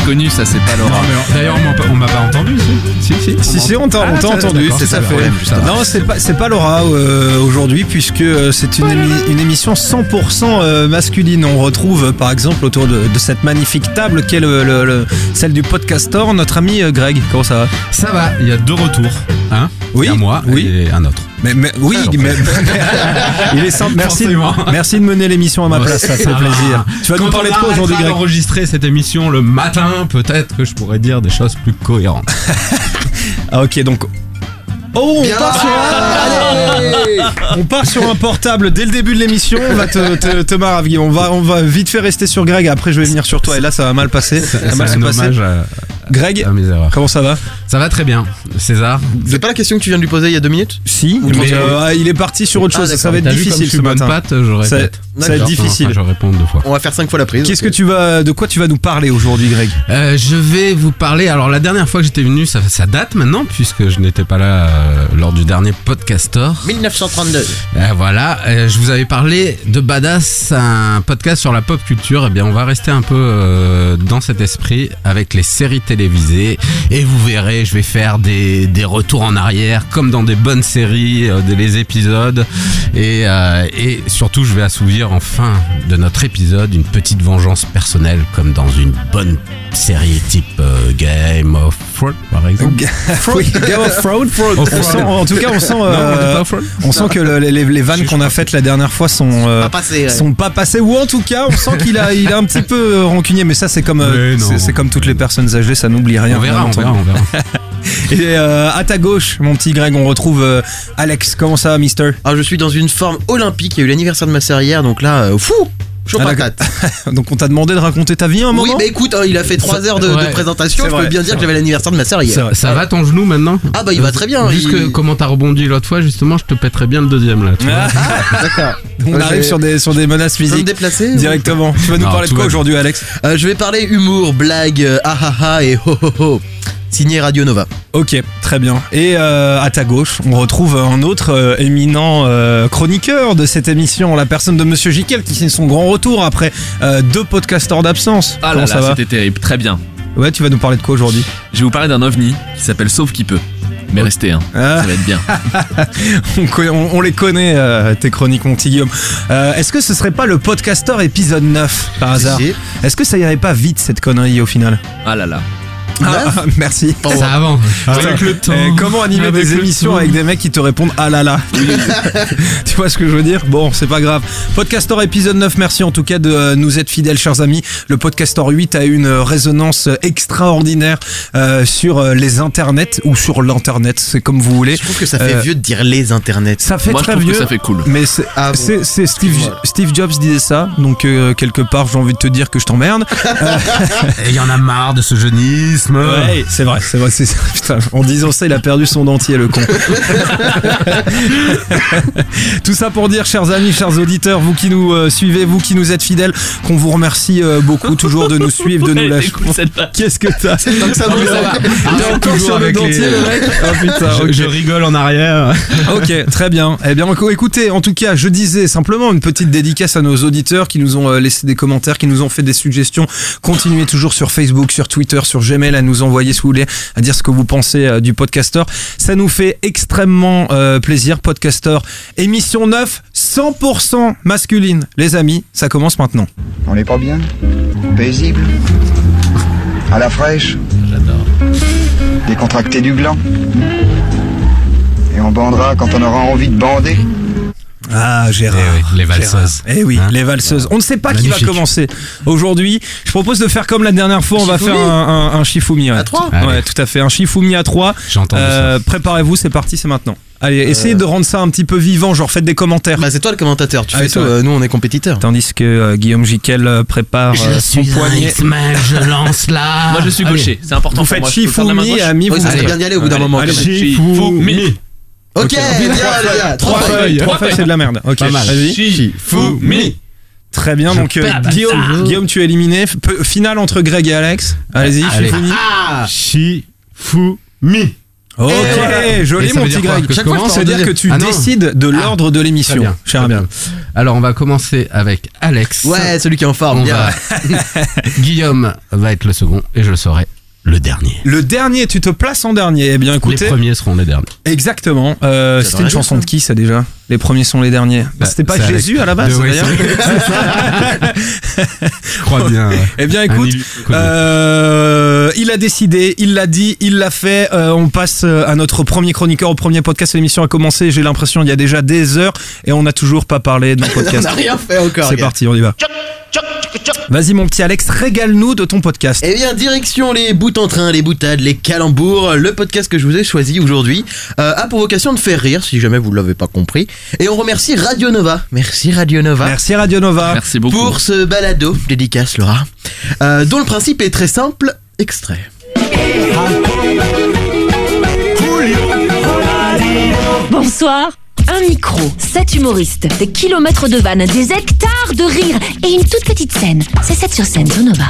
reconnu, ça c'est pas Laura. mais D'ailleurs, on m'a pas- on m'a pas entendu. Si, si. si. Si, si, on t'a Ah, on t'a ça, entendu, c'est ça fait. Non, c'est pas, c'est pas Laura euh, aujourd'hui, puisque euh, c'est une, émi- une émission 100% euh, masculine. On retrouve, euh, par exemple, autour de, de cette magnifique table le- le- celle du podcaster, notre ami euh, Greg. Comment ça va? Ça va, il y a deux retours. Un, Oui, il y a moi oui. et un autre. Mais, mais- Oui, Ah, mais, il est simple. Merci, de- merci de mener l'émission à ma place, ça fait va. plaisir. Tu vas nous parler de quoi aujourd'hui, Greg d'enregistrer cette émission le matin, peut-être que je pourrais dire des choses plus cohérentes. Ah, ok, donc. Oh, on part, sur un... on part sur un portable dès le début de l'émission. On va te, te, te marrer, On va, on va vite fait rester sur Greg. Après, je vais venir sur toi. Et là, ça va mal passer. Ça va mal se passer. à, Greg, à mes erreurs. comment ça va? Ça va très bien. César C'est pas la question que tu viens de lui poser il y a deux minutes Si, Ou mais euh, il est parti sur autre Ah, chose. ça va être T'as vu comme difficile je suis ce bonne matin. patte, je Ça, répète. ça va être difficile. Enfin, je réponds deux fois. On va faire cinq fois la prise. Qu'est-ce que tu vas, de quoi tu vas nous parler aujourd'hui, Greg? Euh, je vais vous parler. Alors la dernière fois que j'étais venu, ça, ça date maintenant puisque je n'étais pas là euh, lors du dernier podcaster. 1932. Euh, voilà, euh, je vous avais parlé de Badass, un podcast sur la pop culture. Eh bien, on va rester un peu euh, dans cet esprit avec les séries télévisées. Et vous verrez, je vais faire des, des retours en arrière, comme dans des bonnes séries, euh, des les épisodes. Et, euh, et surtout, je vais assouvir en fin de notre épisode une petite vengeance personnelle, comme dans une bonne série type euh, Game of Thrones, par exemple. Oui, Game of Thrones. On Thrones. sent- en tout cas, on sent, Non, on dit euh, on sent que le- les, les vannes qu'on a faites la dernière fois sont, euh, Pas passé. ouais. sont pas passées ou en tout cas on sent qu'il a, il a un petit peu rancunier mais ça c'est comme euh, c'est comme toutes les personnes âgées ça n'oublie rien On verra, on verra, on verra. et euh, à ta gauche mon petit Greg on retrouve euh, Alex comment ça va Mister Alors Ah, je suis dans une forme olympique. Il y a eu l'anniversaire de ma sœur hier, donc là, euh, fou Chaud Ah, patate. donc on t'a demandé de raconter ta vie un moment Oui, bah écoute, hein, il a fait 3 heures de, de ouais, présentation. c'est Je vrai, peux bien c'est dire que j'avais l'anniversaire de ma sœur hier. Ça va ton genou maintenant Ah bah il va très bien. Il- que comment t'as rebondi l'autre fois, justement, je te pèterais bien le deuxième là. Tu vois. D'accord. on Ouais, arrive j'ai- sur des, sur des menaces Je peux me physiques déplacer directement tu vas nous Non, parler de tout quoi va aujourd'hui Alex Euh, Je vais parler humour, blague, euh, ah ah ah et ho ho ho. Signé Radio Nova. Ok, très bien. Et euh, à ta gauche, on retrouve un autre euh, éminent euh, chroniqueur de cette émission, la personne de Monsieur Jiquel, qui signe son grand retour après euh, deux podcasteurs d'absence. Ah Comment là ça là, va c'était terrible, très bien. Ouais, tu vas nous parler de quoi aujourd'hui? Je vais vous parler d'un ovni qui s'appelle Sauve qui peut. Mais restez, hein, Ah, ça va être bien. on, co- on- on les connaît, euh, tes chroniques, mon petit Guillaume. Euh, Est-ce que ce serait pas le podcasteur épisode 9 par hasard? Si. Est-ce que ça irait pas vite cette connerie au final? Ah là là. Ah, Merci. Ça avance. Avec le temps. Eh, comment animer avec des émissions temps. avec des mecs qui te répondent ah là là Tu vois ce que je veux dire? Bon, c'est pas grave. Podcaster épisode 9, merci en tout cas de euh, nous être fidèles, chers amis. Le Podcaster 8 a une euh, résonance extraordinaire euh, sur euh, les internets ou sur l'internet, c'est comme vous voulez. Je trouve que ça fait Euh, vieux de dire les internets. Ça fait Moi je très trouve vieux. que ça fait cool. Mais c'est Ah bon. Steve. Steve Jobs disait ça, donc euh, quelque part j'ai envie de te dire que je t'emmerde. Il y en a marre de ce jeunisme. Ouais, c'est vrai, c'est vrai, c'est ça. Putain, en disant ça, il a perdu son dentier, le con. Tout ça pour dire, chers amis, chers auditeurs, vous qui nous euh, suivez, vous qui nous êtes fidèles, qu'on vous remercie euh, beaucoup toujours de nous suivre, de nous lâcher. Qu'est-ce que t'as Donc ça vous ça va. Ah, encore toujours sur le dentier, les- le mec Oh putain, Je, je rigole en arrière. Ok, très bien. Eh bien, écoutez, en tout cas, je disais simplement une petite dédicace à nos auditeurs qui nous ont euh, laissé des commentaires, qui nous ont fait des suggestions. Continuez toujours sur Facebook, sur Twitter, sur Gmail à nous envoyer si vous voulez, à dire ce que vous pensez euh, du podcaster. Ça nous fait extrêmement euh, plaisir, podcaster. Émission 9, 100% masculine. Les amis, ça commence maintenant. On n'est pas bien? Paisible? À la fraîche? J'adore. Décontracté du gland Et on bandera quand on aura envie de bander? Ah, Gérard. Eh oui, les valseuses. Gérard. Eh oui, Hein les valseuses. On ne sait pas qui va commencer aujourd'hui. Je propose de faire comme la dernière fois. On va Shifumi. faire un, un, un Shifumi. ouais. À trois Allez. Ouais, tout à fait. Un Shifumi à 3. J'ai entendu Préparez-vous, c'est parti, c'est maintenant. Allez, essayez de rendre ça un petit peu vivant, genre faites des commentaires. Bah c'est toi le commentateur, tu Ah, fais vrai. euh, nous on est compétiteurs. Tandis que euh, Guillaume Jiquel euh, prépare euh, son poignet. Je lance là. Moi je suis gaucher, c'est important Vous pour faites moi. Je Shifumi, ami, Oui, vous ça serait bien d'y aller au bout d'un Allez, moment. allez. Shifumi. Ok, Ok. bien, les gars, trois feuilles. feuilles. Trois feuilles, c'est de la merde. Ok. Très bien, donc euh, Guillaume, tu es éliminé. Finale entre Greg et Alex. Allez-y, Allez. Shifumi. Ah Shifumi. Ok, joli Et ça mon petit Greg. Que je Chaque fois, ça veut dire que tu Ah décides de l'ordre de l'émission, cher bien. Alors on va commencer avec Alex. Ouais, celui qui est en forme. On bien. va- Guillaume va être le second et je le serai le dernier. Le dernier, tu te places en dernier. Eh bien, les écoutez. premiers seront les derniers. Exactement. Euh, c'était une chanson de qui ça déjà? Les premiers sont les derniers. Bah, c'était pas Jésus à la base d'ailleurs Je crois bien. ouais. Eh bien écoute, euh, il a décidé, il l'a dit, il l'a fait. Euh, on passe euh, à notre premier chroniqueur, au premier podcast. L'émission a commencé. J'ai l'impression il y a déjà des heures et on n'a toujours pas parlé de nos On podcast. n'a rien fait encore. C'est parti, on y va. Vas-y mon petit Alex, régale-nous de ton podcast. Eh bien, direction les bouts en train, les boutades, les calembours. Le podcast que je vous ai choisi aujourd'hui euh, a pour vocation de faire rire, si jamais vous ne l'avez pas compris. Et on remercie Radio Nova. Merci Radio Nova. Merci Radio Nova. Merci beaucoup. Pour ce balado, dédicace Laura, euh, dont le principe est très simple, extrait. Bonsoir. Un micro, sept humoristes, des kilomètres de vannes, des hectares de rires et une toute petite scène. C'est 7 sur scène, Zonova.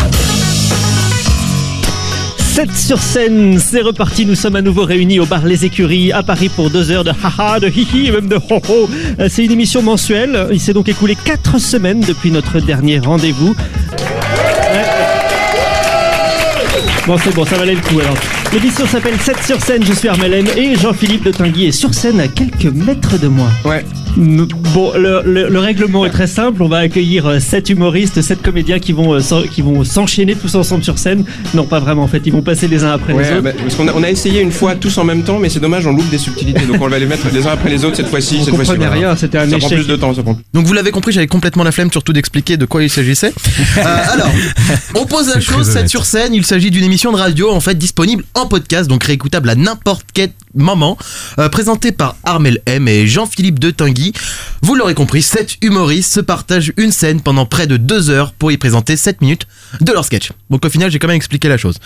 7 sur scène, c'est reparti, nous sommes à nouveau réunis au bar Les Écuries à Paris pour deux heures de haha, de hihi et même de ho ho. Euh, C'est une émission mensuelle, il s'est donc écoulé 4 semaines depuis notre dernier rendez-vous. Bon c'est bon, ça valait le coup alors. L'émission s'appelle 7 sur scène, je suis Armel et Jean-Philippe de Tinguy est sur scène à quelques mètres de moi. Ouais. Bon, le, le- le règlement est très simple. On va accueillir euh, sept humoristes, sept comédiens qui vont euh, qui vont s'enchaîner tous ensemble sur scène. Non, pas vraiment. En fait, ils vont passer les uns après les autres. bah, parce qu'on a, on a essayé une fois tous en même temps, mais c'est dommage, on loupe des subtilités. Donc on va les mettre les uns après les autres cette fois-ci. On cette fois-ci. comprenait voilà. rien. C'était un Ça prend plus de temps, ça prend. Donc vous l'avez compris, j'avais complètement la flemme surtout d'expliquer de quoi il s'agissait. Euh, alors, on pose la chose, très 7 honnête. sur scène, il s'agit d'une émission de radio en fait disponible en podcast, donc réécoutable à n'importe quel moment, euh, présentée par Armel M et Jean-Philippe de Vous l'aurez compris, 7 humoristes se partagent une scène pendant près de 2 heures pour y présenter 7 minutes de leur sketch. Donc au final, j'ai quand même expliqué la chose.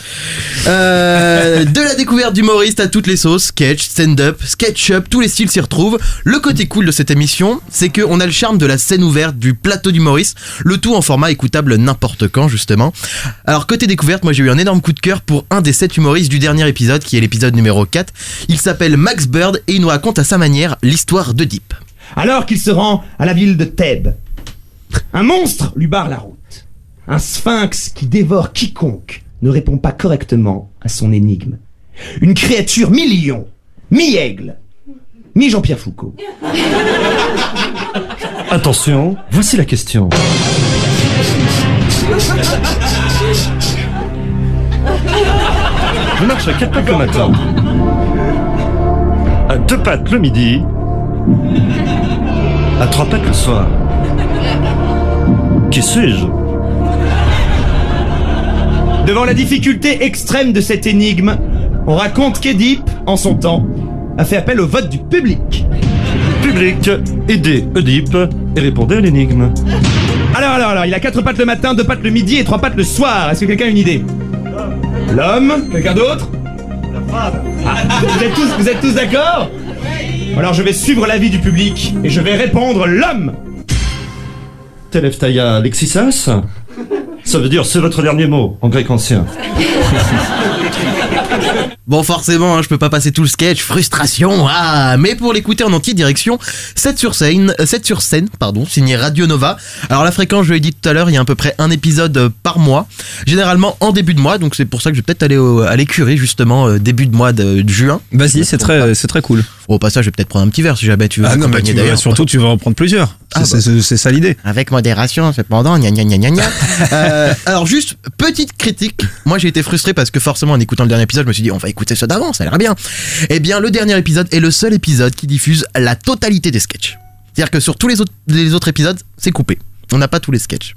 Euh, de la découverte d'humoristes à toutes les sauces, sketch, stand-up, sketch-up, tous les styles s'y retrouvent. Le côté cool de cette émission, c'est qu'on a le charme de la scène ouverte, du plateau d'humoristes, le tout en format écoutable n'importe quand justement. Alors côté découverte, moi j'ai eu un énorme coup de cœur pour un des sept humoristes du dernier épisode, qui est l'épisode numéro 4. Il s'appelle Max Bird et il nous raconte à sa manière l'histoire de Deep. Alors qu'il se rend à la ville de Thèbes, un monstre lui barre la route. Un sphinx qui dévore quiconque ne répond pas correctement à son énigme. Une créature mi-lion, mi-aigle, mi-Jean-Pierre Foucault. Attention, voici la question. Je marche à quatre pattes le matin. À deux pattes le midi. À trois pattes le soir. Qui suis-je? Devant la difficulté extrême de cette énigme, on raconte qu'Édipe, en son temps, a fait appel au vote du public. Public, aidez Oedipe et répondez à l'énigme. Alors, alors, alors, il a quatre pattes le matin, deux pattes le midi et trois pattes le soir. Est-ce que quelqu'un a une idée? L'homme? Quelqu'un d'autre? Ah, vous êtes tous, vous êtes tous d'accord? Alors je vais suivre l'avis du public et je vais répondre l'homme Telephtaia lexisas Ça veut dire c'est votre dernier mot en grec ancien. Bon, forcément, hein, je peux pas passer tout le sketch, frustration, ah, mais pour l'écouter en entier, direction 7 sur scène, euh, 7 sur scène, pardon, signé Radio Nova. Alors la fréquence, je l'ai dit tout à l'heure, il y a à peu près un épisode euh, par mois, généralement en début de mois, donc c'est pour ça que je vais peut-être aller au- à l'écurie justement euh, début de mois de, de juin. Vas-y, c'est très, c'est très cool. Au passage, je vais peut-être prendre un petit verre si jamais tu veux Ah non, mais tu vas, surtout, tu vas en prendre plusieurs. Ah, C'est- c'est c'est ça l'idée. Avec modération, cependant, gna gna gna gna gna. Euh, alors juste, petite critique. Moi j'ai été frustré parce que forcément en écoutant le dernier épisode, je me suis dit on va écouter ceux d'avant, ça a l'air bien. Eh bien le dernier épisode est le seul épisode qui diffuse la totalité des sketchs. C'est-à-dire que sur tous les autres, les autres épisodes, c'est coupé. On n'a pas tous les sketchs.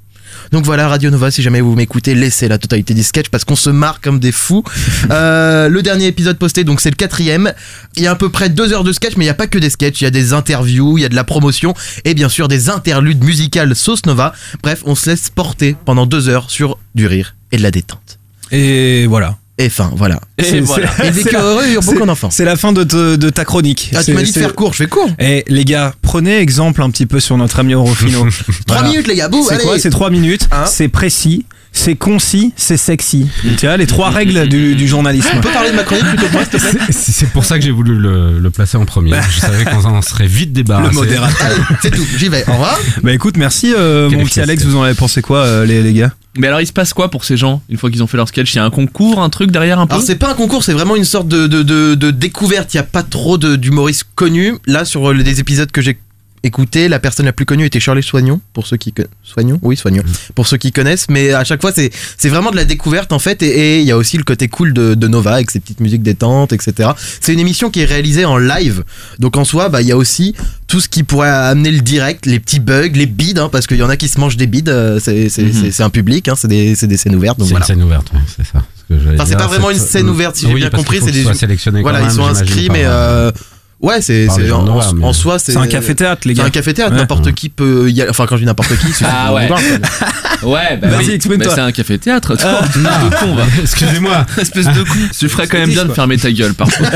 Donc voilà, Radio Nova, si jamais vous m'écoutez, laissez la totalité des sketchs parce qu'on se marre comme des fous. Euh, le dernier épisode posté, donc c'est le quatrième. Il y a à peu près deux heures de sketch, mais il n'y a pas que des sketchs. Il y a des interviews, il y a de la promotion et bien sûr des interludes musicales sauce Nova. Bref, on se laisse porter pendant deux heures sur du rire et de la détente. Et voilà. Et fin, voilà. C'est- voilà. c'est- Et c'est la- heureux, eurent beaucoup d'enfants. C'est la fin de, te- de ta chronique. Ah, tu C'est- m'as dit de c'est- faire court, je fais court. Eh les gars, prenez exemple un petit peu sur notre ami Orofino. 3 minutes, les gars, C'est quoi C'est 3 minutes, Hein c'est précis, c'est concis, c'est sexy. Tu vois, les trois règles du, du journalisme. On peut parler de ma chronique plutôt que moi, s'il te plaît C'est pour ça que j'ai voulu le, le placer en premier. Je savais qu'on en serait vite débarrassé. Le modérateur. Allez, c'est tout, j'y vais. Au revoir. Bah écoute, merci euh, mon petit Alex, vous en avez pensé quoi euh, les, les gars? Mais alors, il se passe quoi pour ces gens une fois qu'ils ont fait leur sketch? Il y a un concours, un truc derrière un peu? Alors c'est pas un concours, c'est vraiment une sorte de, de, de, de découverte. Il y a pas trop d'humoristes connus. Là, sur les épisodes que j'ai écoutés, la personne la plus connue était Shirley Soignon, pour ceux qui Soignon, oui Soignon, pour ceux qui connaissent. Mais à chaque fois, c'est c'est vraiment de la découverte en fait. Et il y a aussi le côté cool de, de Nova avec ses petites musiques détentes, etc. C'est une émission qui est réalisée en live. Donc en soi, bah il y a aussi tout ce qui pourrait amener le direct, les petits bugs, les bides, hein, parce qu'il y en a qui se mangent des bides. euh, C'est c'est- un public, hein, c'est des, c'est des scènes ouvertes. C'est voilà. une scène ouverte, ouais, c'est ça. ce Enfin, c'est dire. pas vraiment une scène ouverte, si j'ai bien compris, c'est des- sélectionnés Voilà, ils sont inscrits, par, mais euh, ouais, c'est les c'est en, soi, c'est C'est un café-théâtre, les C'est gars. un café-théâtre, Ouais. n'importe qui peut y aller. Enfin, quand je dis n'importe qui, c'est Ah ouais. Ouais, bah Vas-y. Mais c'est un café-théâtre, toi. Ah, non, de con, va. Excusez-moi. Espèce de con. Tu ferais quand même bien de fermer ta gueule parfois.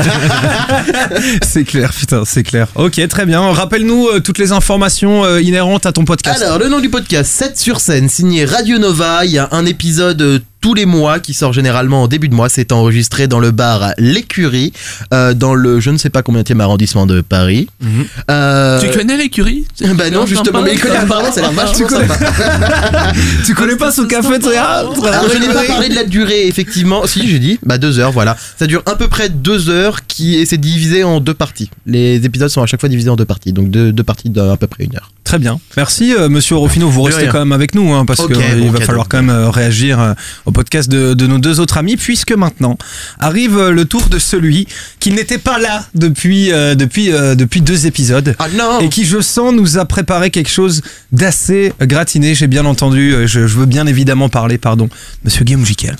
C'est clair, putain, c'est clair. Ok, très bien. Rappelle-nous euh, toutes les informations euh, inhérentes à ton podcast. Alors, le nom du podcast, 7 sur scène, signé Radio Nova. Il y a un épisode euh, tous les mois qui sort généralement en début de mois. C'est enregistré dans le bar L'Écurie, euh, dans le je ne sais pas combien arrondissement de Paris. Mhm. Euh, Tu connais l'écurie? Bah non, justement, mais il connaît apparemment, ça a l'air vachement sympa. tu connais pas ce café-théâtre Alors je n'ai pas parlé de la durée effectivement. Si j'ai dit, bah deux heures, voilà. Ça dure à peu près deux heures, qui et c'est divisé en deux parties. Les épisodes sont à chaque fois divisés en deux parties, donc deux, deux parties d'à peu près une heure. Très bien. Merci, euh, monsieur Orofino. Vous restez rien. quand même avec nous, hein, parce qu'il bon va cadeau. falloir quand même euh, réagir euh, au podcast de, de nos deux autres amis, puisque maintenant arrive euh, le tour de celui qui n'était pas là depuis, euh, depuis, euh, depuis deux épisodes. Ah non Et qui, je sens, nous a préparé quelque chose d'assez gratiné. J'ai bien entendu. euh, Je, je veux bien évidemment parler, pardon, Monsieur Guillaume Jiquel.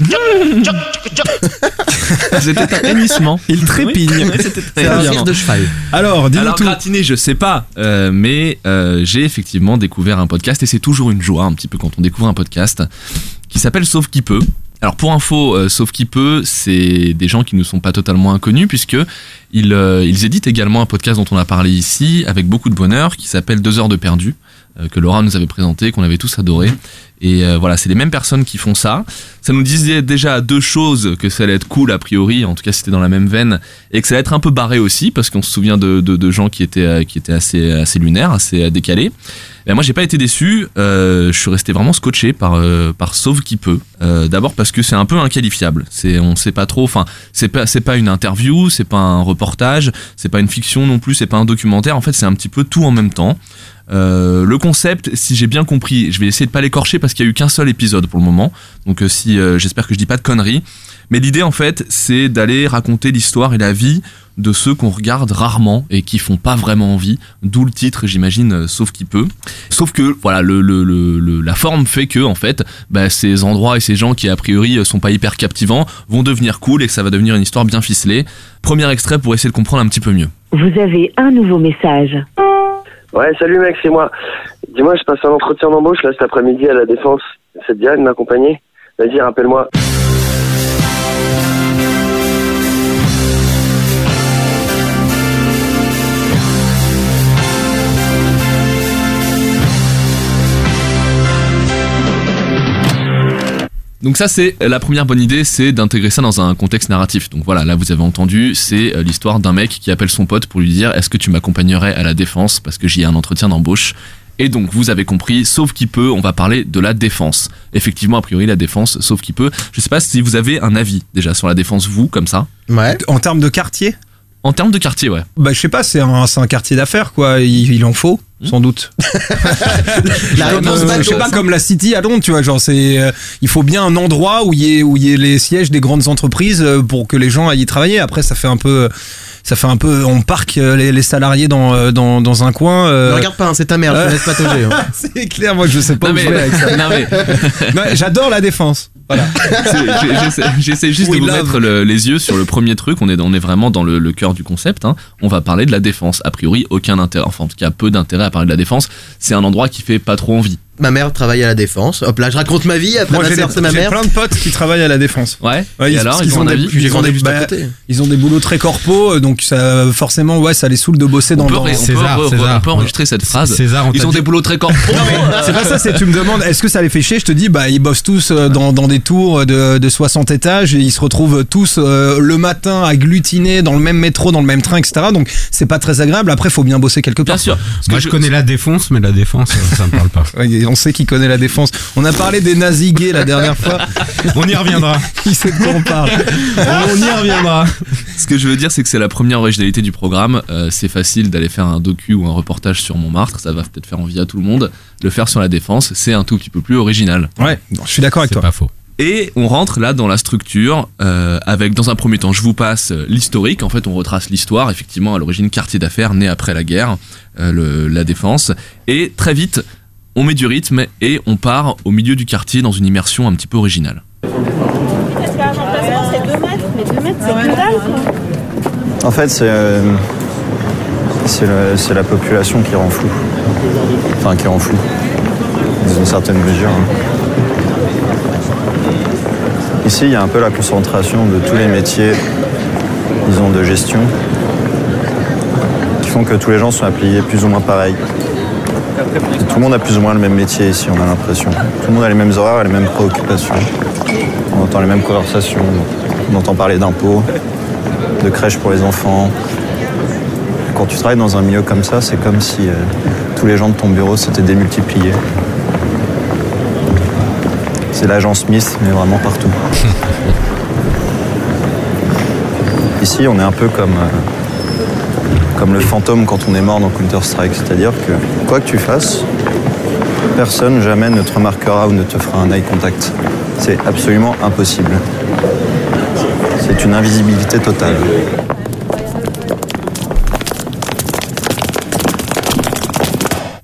C'était un hennissement. Il trépigne. Oui, c'était C'est un rire de cheval. Alors, dis-nous Alors tout. gratiné, je sais pas, euh, mais euh, effectivement découvert un podcast et c'est toujours une joie un petit peu quand on découvre un podcast qui s'appelle Sauf qui peut. Alors pour info, euh, Sauf qui peut, c'est des gens qui ne sont pas totalement inconnus puisque ils, euh, ils éditent également un podcast dont on a parlé ici avec beaucoup de bonheur qui s'appelle Deux heures de perdu euh, que Laura nous avait présenté, qu'on avait tous adoré. Et euh, voilà, c'est les mêmes personnes qui font ça. Ça nous disait déjà deux choses que ça allait être cool a priori, en tout cas c'était dans la même veine, et que ça allait être un peu barré aussi parce qu'on se souvient de, de, gens qui étaient euh, qui étaient assez assez lunaires, assez euh, décalés. Et moi j'ai pas été déçu, je suis resté vraiment scotché par euh, par Sauve qui peut. D'abord parce que c'est un peu inqualifiable. C'est on sait pas trop. Enfin c'est pas pas une interview, c'est pas un reportage, c'est pas une fiction non plus, c'est pas un documentaire. En fait c'est un petit peu tout en même temps. Le concept, si j'ai bien compris, je vais essayer de pas l'écorcher parce qu'il y a eu qu'un seul épisode pour le moment. Donc euh, si euh, j'espère que je dis pas de conneries. Mais l'idée en fait, c'est d'aller raconter l'histoire et la vie de ceux qu'on regarde rarement et qui font pas vraiment envie. D'où le titre, j'imagine, euh, sauf qui peut. Sauf que voilà, le, le- la forme fait que en fait, bah, ces endroits et ces gens qui a priori sont pas hyper captivants vont devenir cool et que ça va devenir une histoire bien ficelée. Premier extrait pour essayer de comprendre un petit peu mieux. Vous avez un nouveau message. Ouais, salut mec, c'est moi. Dis-moi, je passe un entretien d'embauche là cet après-midi à la Défense. Ça te dirait de m'accompagner Vas-y, rappelle-moi. Donc ça c'est la première bonne idée, c'est d'intégrer ça dans un contexte narratif. Donc voilà, là vous avez entendu, c'est euh, l'histoire d'un mec qui appelle son pote pour lui dire est-ce que tu m'accompagnerais à la défense parce que j'y ai un entretien d'embauche? Et donc vous avez compris, sauf qui peut, on va parler de la défense. Effectivement, a priori la défense, sauf qui peut. Je sais pas si vous avez un avis déjà sur la défense vous comme ça? Ouais. En termes de quartier? En termes de quartier, ouais. Bah, je sais pas, c'est un, c'est un quartier d'affaires, quoi. Il, il en faut, sans doute. La Comme, réponse euh, bateau. je sais pas, comme la City à Londres, tu vois, genre, c'est, euh, il faut bien un endroit où il y ait, où il y ait les sièges des grandes entreprises euh, pour que les gens aillent y travailler. Après, ça fait un peu, ça fait un peu, on parque euh, les, les salariés dans, euh, dans, dans un coin. euh, Ne regarde pas, hein, c'est ta mère, je te laisse patauger. hein. c'est clair, moi, je sais pas Non où mais, je vais avec ça. non, mais- Non, J'adore la défense. Voilà. J'essaie- J'essaie juste We de vous love. mettre le- les yeux sur le premier truc. On est, on est vraiment dans le, le cœur du concept. hein. On va parler de la défense. A priori, aucun intérêt, enfin en tout cas peu d'intérêt à parler de la défense. C'est un endroit qui fait pas trop envie. Ma mère travaille à la défense. Hop là, je raconte ma vie. Après Moi, ma j'ai sœur, des- c'est ma j'ai mère. plein de potes qui travaillent à la défense. Ouais. Ouais, et ils, alors, parce qu'ils ils ont ont un des, avis ils ont des- juste à bah, côté. ils ont des boulots très corpo, donc ça, forcément, ouais, ça les saoule de bosser dans on peut, on peut- César, on peut- César. on peut enregistrer cette phrase. César, on Ils t'a ont dit- des boulots très corporels. C'est pas ça, c'est tu me demandes, est-ce que ça les fait chier? Je te dis, bah ils bossent tous euh, dans, dans des tours de, de 60 étages et ils se retrouvent tous euh, le matin agglutinés dans le même métro, dans le même train, etc. Donc c'est pas très agréable. Après, faut bien bosser quelque part. Bien sûr. Parce Moi, que je connais la défense, mais la défense, euh, ça me parle pas. Ouais, on sait qui connaît la défense. On a parlé des nazis gays la dernière fois. On y reviendra. Qui sait de quoi on parle On y reviendra. Ce que je veux dire, c'est que c'est la première originalité du programme. Euh, c'est facile d'aller faire un docu ou un reportage sur Montmartre. Ça va peut-être faire envie à tout le monde. Le faire sur la défense, c'est un tout petit peu plus original. Ouais, non, je suis d'accord avec C'est toi. pas faux. Et on rentre là dans la structure euh, avec, dans un premier temps, je vous passe euh, l'historique. En fait, on retrace l'histoire. Effectivement, à l'origine, quartier d'affaires né après la guerre, euh, le- la défense. Et très vite, on met du rythme et on part au milieu du quartier dans une immersion un petit peu originale. Parce qu'un remplacement, c'est 2 mètres, mais 2 mètres, c'est que dalle, quoi. En fait, c'est euh, la population qui rend flou. Enfin, qui rend flou. Dans une certaine mesure. hein. Ici, il y a un peu la concentration de tous les métiers, disons, de gestion, qui font que tous les gens sont appelés plus ou moins pareil. Tout le monde a plus ou moins le même métier ici, on a l'impression. Tout le monde a les mêmes horaires et les mêmes préoccupations. On entend les mêmes conversations, on entend parler d'impôts, de crèches pour les enfants. Quand tu travailles dans un milieu comme ça, c'est comme si euh, tous les gens de ton bureau s'étaient démultipliés. C'est l'agent Smith, mais vraiment partout. Ici, on est un peu comme, euh, comme le fantôme quand on est mort dans Counter-Strike, c'est-à-dire que quoi que tu fasses, personne jamais ne te remarquera ou ne te fera un eye contact. C'est absolument impossible. C'est une invisibilité totale.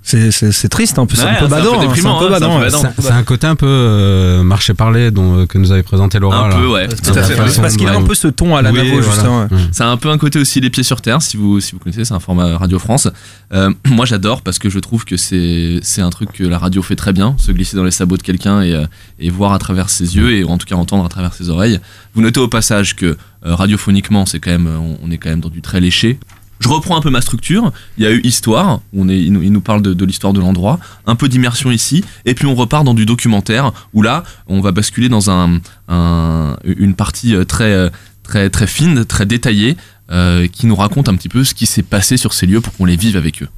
C'est- C'est c'est triste, un peu, c'est Ouais, un peu c'est un peu badant. hein, c'est un peu hein, c'est un badant, peu ouais. badant. C'est c'est un côté un peu euh, marché parlé dont, que nous avait présenté Laura. Un là. peu, ouais. Tout à fait. Parce qu'il a un peu ce ton à la Oui, Navo, voilà. justement. ouais. Mm. Ça a un peu un côté aussi les pieds sur terre, si vous, si vous connaissez, c'est un format Radio France. Euh, moi j'adore parce que je trouve que c'est c'est un truc que la radio fait très bien, se glisser dans les sabots de quelqu'un et, euh, et voir à travers ses yeux et en tout cas entendre à travers ses oreilles. Vous notez au passage que euh, radiophoniquement c'est quand même, on, on est quand même dans du très léché. Je reprends un peu ma structure. Il y a eu histoire, on il, nous, parle de, l'histoire de l'endroit, un peu d'immersion ici, et puis on repart dans du documentaire où là on va basculer dans un, un- une partie euh, très euh, très fine, très détaillée, euh, qui nous raconte un petit peu ce qui s'est passé sur ces lieux pour qu'on les vive avec eux.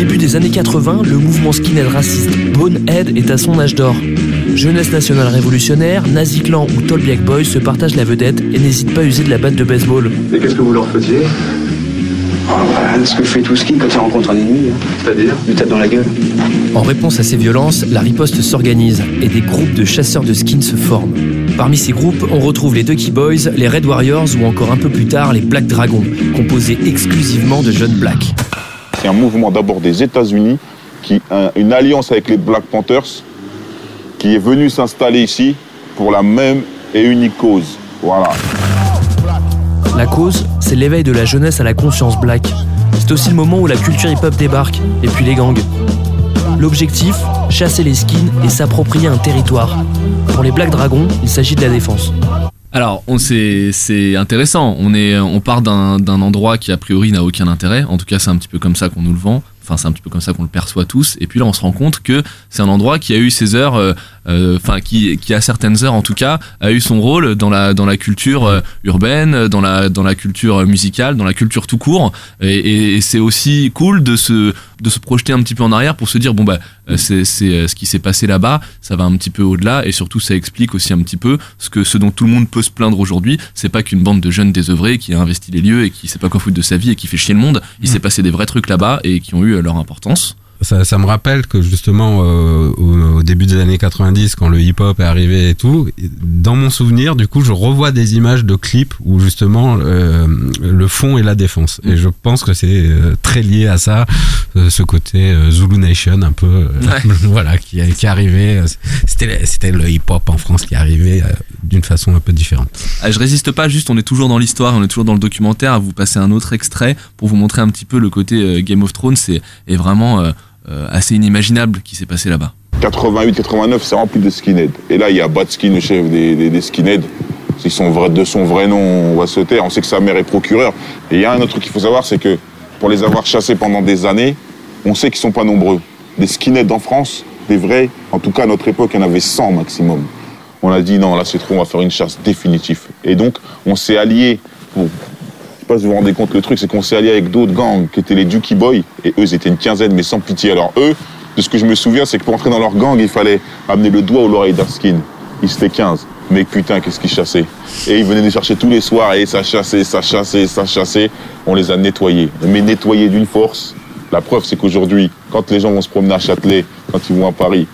Début des années 80, le mouvement skinhead raciste Bonehead est à son âge d'or. Jeunesse nationale révolutionnaire, Nazi Clan ou Tall Black Boys se partagent la vedette et n'hésitent pas à user de la batte de baseball. Et qu'est-ce que vous leur faisiez? Ce que fait tout ski quand il rencontre un ennemi. C'est-à-dire? Lui tape dans la gueule. En réponse à ces violences, la riposte s'organise et des groupes de chasseurs de skins se forment. Parmi ces groupes, on retrouve les Ducky Boys, les Red Warriors ou encore un peu plus tard les Black Dragons, composés exclusivement de jeunes blacks. C'est un mouvement d'abord des États-Unis, qui un- une alliance avec les Black Panthers, qui est venu s'installer ici pour la même et unique cause. Voilà. La cause, c'est l'éveil de la jeunesse à la conscience black. C'est aussi le moment où la culture hip-hop débarque, et puis les gangs. L'objectif, chasser les skins et s'approprier un territoire. Pour les Black Dragons, il s'agit de la défense. Alors, on c'est intéressant. On est on part d'un d'un endroit qui a priori n'a aucun intérêt. En tout cas, c'est un petit peu comme ça qu'on nous le vend. Enfin, c'est un petit peu comme ça qu'on le perçoit tous. Et puis là, on se rend compte que c'est un endroit qui a eu ses heures, euh, euh, enfin qui qui à certaines heures en tout cas a eu son rôle dans la dans la culture euh, urbaine, dans la dans la culture musicale, dans la culture tout court. Et, et c'est aussi cool de se de se projeter un petit peu en arrière pour se dire bon bah euh, c'est c'est ce qui s'est passé là-bas, ça va un petit peu au-delà et surtout ça explique aussi un petit peu ce que ce dont tout le monde peut se plaindre aujourd'hui, c'est pas qu'une bande de jeunes désœuvrés qui a investi les lieux et qui sait pas quoi foutre de sa vie et qui fait chier le monde. Il s'est passé des vrais trucs là-bas et qui ont eu leur importance. Ça, ça me rappelle que justement euh, au, au début des années 90 quand le hip-hop est arrivé et tout dans mon souvenir du coup je revois des images de clips où justement euh, le fond est la défense et je pense que c'est euh, très lié à ça euh, ce côté euh, Zulu Nation un peu euh, Ouais. voilà qui, qui arrivait c'était c'était le hip-hop en France qui arrivait euh, d'une façon un peu différente. Ah, je résiste pas, juste on est toujours dans l'histoire, on est toujours dans le documentaire, à vous passer un autre extrait pour vous montrer un petit peu le côté Game of Thrones, c'est est vraiment assez inimaginable qui s'est passé là-bas. 88-89, c'est rempli de skinheads. Et là, il y a Batskin, le chef des, skinheads. C'est son vrai, de son vrai nom, on va se taire. On sait que sa mère est procureur. Et il y a un autre truc qu'il faut savoir, c'est que pour les avoir chassés pendant des années, on sait qu'ils sont pas nombreux. Des skinheads en France, des vrais, en tout cas à notre époque, il y en avait 100 maximum. On a dit non, là c'est trop, on va faire une chasse définitive. Et donc, on s'est allié si vous vous rendez compte, le truc, c'est qu'on s'est allié avec d'autres gangs qui étaient les Dookie Boys. Et eux, ils étaient une quinzaine, mais sans pitié. Alors, eux, de ce que je me souviens, c'est que pour entrer dans leur gang, il fallait amener le doigt ou l'oreille d'Arskin. Ils étaient 15. Mais putain, qu'est-ce qu'ils chassaient. Et ils venaient les chercher tous les soirs, et ça chassait, ça chassait, ça chassait. On les a nettoyés. Mais nettoyés d'une force. La preuve, c'est qu'aujourd'hui, quand les gens vont se promener à Châtelet, quand ils vont à Paris,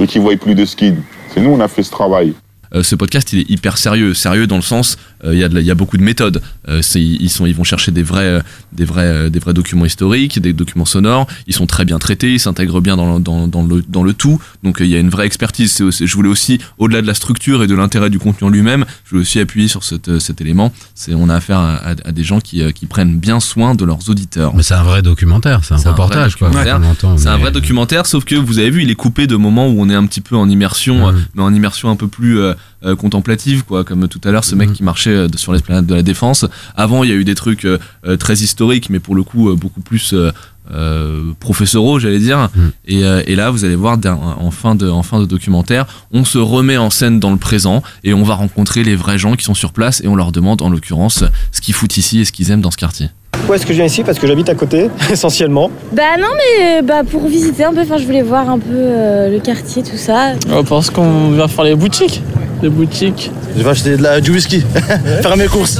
et qu'ils voient plus de skins, c'est nous, on a fait ce travail. Euh, ce podcast il est hyper sérieux, sérieux dans le sens euh, il y, a de la- il y a beaucoup de méthodes. Euh, ils sont ils vont chercher des vrais des vrais des vrais documents historiques, des documents sonores. Ils sont très bien traités, ils s'intègrent bien dans le, dans, dans le dans le tout. Donc il y a une vraie expertise. Aussi- je voulais aussi au-delà de la structure et de l'intérêt du contenu en lui-même, je voulais aussi appuyer sur cet, cet élément. C'est on a affaire à, à- à des gens qui qui prennent bien soin de leurs auditeurs. Mais c'est un vrai documentaire, c'est un C'est reportage, documentaire. C'est un vrai documentaire, sauf que vous avez vu, il est coupé de moments où on est un petit peu en immersion, mais en immersion un peu plus euh, euh, contemplative, quoi. Comme tout à l'heure, ce mec qui marchait euh, sur l'esplanade de la Défense. Avant, il y a eu des trucs euh, euh, très historiques, mais pour le coup euh, beaucoup plus euh, euh, professoraux, j'allais dire. Et, euh, et là, vous allez voir, en fin de en fin de documentaire, on se remet en scène dans le présent et on va rencontrer les vrais gens qui sont sur place et on leur demande, en l'occurrence, ce qu'ils foutent ici et ce qu'ils aiment dans ce quartier. Pourquoi est-ce que je viens ici? Parce que j'habite à côté, essentiellement. Bah non mais bah pour visiter un peu, enfin je voulais voir un peu euh, le quartier, tout ça. Je pense qu'on va faire les boutiques. Les boutiques. Je vais acheter de la, du whisky, faire mes courses.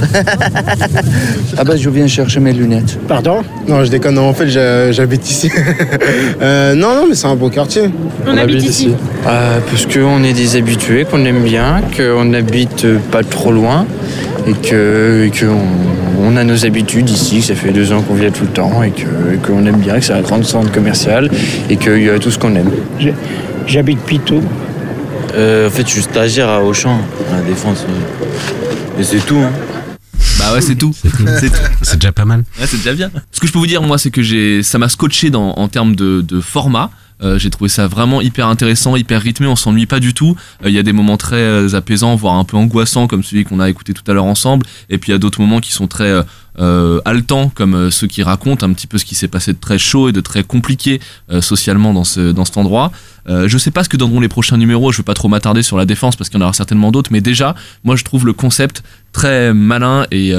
Ah bah je viens chercher mes lunettes. Pardon? Non, je déconne. Non, en fait, j'ha- j'habite ici. Euh, non, non, mais c'est un beau quartier. On habite ici. Ah, parce qu'on est des habitués, qu'on aime bien, qu'on habite euh, pas trop loin et que, et que on, on a nos habitudes ici. Ça fait deux ans qu'on vient tout le temps et que- et qu'on aime bien, que c'est un grand centre commercial et qu'il y a tout ce qu'on aime. J'habite Pitou. Euh, en fait, je suis stagiaire à Auchan, à la Défense. Et c'est tout. Hein. Bah ouais, c'est tout. C'est tout. C'est déjà pas mal. Ouais, c'est déjà bien. Ce que je peux vous dire, moi, c'est que j'ai, ça m'a scotché dans, en termes de, de format. Euh, j'ai trouvé ça vraiment hyper intéressant, hyper rythmé, on s'ennuie pas du tout. Euh, Il y a des moments très euh, apaisants, voire un peu angoissants, comme celui qu'on a écouté tout à l'heure ensemble. Et puis il y a d'autres moments qui sont très euh, haletants, comme ceux qui racontent un petit peu ce qui s'est passé de très chaud et de très compliqué socialement dans, ce, dans cet endroit. Je sais pas ce que donneront les prochains numéros, je veux pas trop m'attarder sur la défense parce qu'il y en aura certainement d'autres, mais déjà, moi je trouve le concept très malin et,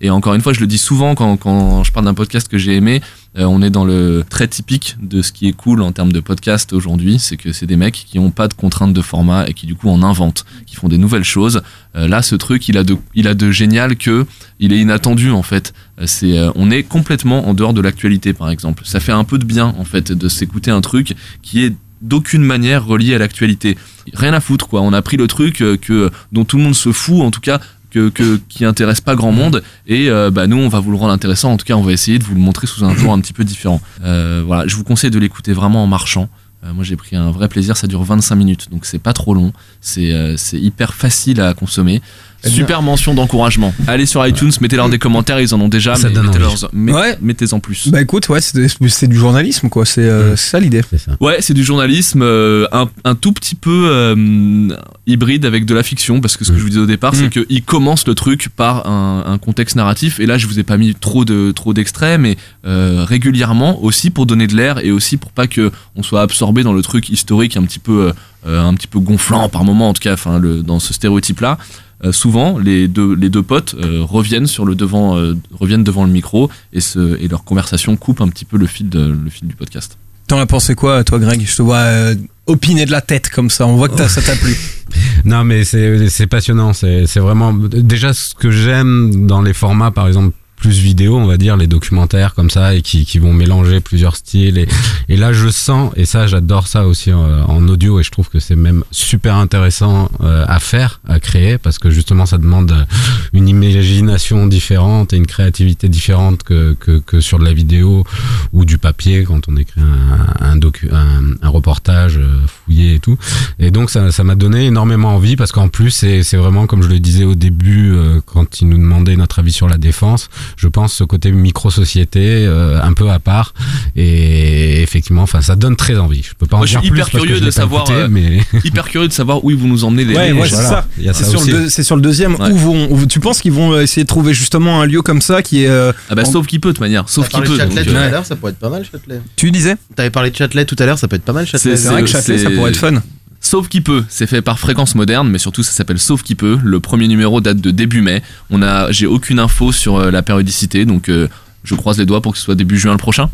et encore une fois, je le dis souvent quand, quand je parle d'un podcast que j'ai aimé, euh, on est dans le très typique de ce qui est cool en termes de podcast aujourd'hui, c'est que c'est des mecs qui ont pas de contraintes de format et qui du coup en inventent, qui font des nouvelles choses. Euh, là, ce truc, il a de, génial que il est inattendu en fait. Euh, on est complètement en dehors de l'actualité, par exemple. Ça fait un peu de bien en fait de s'écouter un truc qui est d'aucune manière relié à l'actualité. Rien à foutre quoi. On a pris le truc que dont tout le monde se fout, en tout cas que, qui intéresse pas grand monde et euh, bah nous on va vous le rendre intéressant. En tout cas, on va essayer de vous le montrer sous un jour un petit peu différent. Euh, voilà, je vous conseille de l'écouter vraiment en marchant. Euh, moi j'ai pris un vrai plaisir, ça dure 25 minutes, donc c'est pas trop long, c'est hyper facile à consommer. Super mention d'encouragement. Allez sur iTunes, mettez-leur des commentaires, ils en ont déjà, Ça mais donne mettez-leur- envie. met- Ouais. mettez-en plus. Bah écoute, ouais, c'est c'est du journalisme, quoi. C'est euh, c'est ça l'idée. Ouais, c'est du journalisme euh, un, un tout petit peu euh, hybride avec de la fiction, parce que ce que je vous disais au départ, c'est qu'il commence le truc par un, un contexte narratif, et là je vous ai pas mis trop de trop d'extraits, mais euh, régulièrement aussi pour donner de l'air et aussi pour pas que on soit absorbé dans le truc historique un petit peu euh, un petit peu gonflant par moment, en tout cas, enfin le, dans ce stéréotype là. Euh, souvent, les deux, les deux potes euh, reviennent sur le devant, euh, reviennent devant le micro et, se, et leur conversation coupe un petit peu le fil, de, le fil du podcast. T'en as pensé quoi, toi, Greg? Je te vois euh, opiner de la tête comme ça. On voit que ça t'a plu. Non, mais c'est c'est passionnant. C'est c'est vraiment déjà ce que j'aime dans les formats, par exemple plus vidéo, on va dire, les documentaires comme ça, et qui, qui vont mélanger plusieurs styles. Et, et là, je sens, et ça, j'adore ça aussi euh, en audio, et je trouve que c'est même super intéressant euh, à faire, à créer, parce que justement, ça demande une imagination différente et une créativité différente que, que, que sur de la vidéo ou du papier quand on écrit un, un, docu, un, un reportage euh, fouillé et tout. Et donc, ça ça m'a donné énormément envie, parce qu'en plus, c'est vraiment, comme je le disais au début, quand ils nous demandaient notre avis sur la défense, je pense ce côté micro-société euh, un peu à part. Et effectivement, enfin, ça donne très envie. Je peux pas en Moi, je dire suis plus hyper parce que curieux de savoir, écouté, euh, mais hyper curieux de savoir où ils vont nous emmener les. Ouais, c'est voilà. ça. C'est sur, le sur deuxième. Où vont, où- tu penses qu'ils vont essayer de trouver justement un lieu comme ça qui est. euh, Ah bah en- sauf qu'il peut de toute manière, sauf qu'il peut. Châtelet donc, tout à l'heure, ça pourrait être pas mal, Châtelet. Tu disais T'avais parlé de Châtelet tout à l'heure, ça peut être pas mal, Châtelet. C'est vrai que Châtelet, ça pourrait être fun. Sauf qui peut, c'est fait par Fréquence Moderne, mais surtout ça s'appelle Sauf qui peut. Le premier numéro date de début mai. On a, j'ai aucune info sur euh, la périodicité, donc euh, je croise les doigts pour que ce soit début juin le prochain.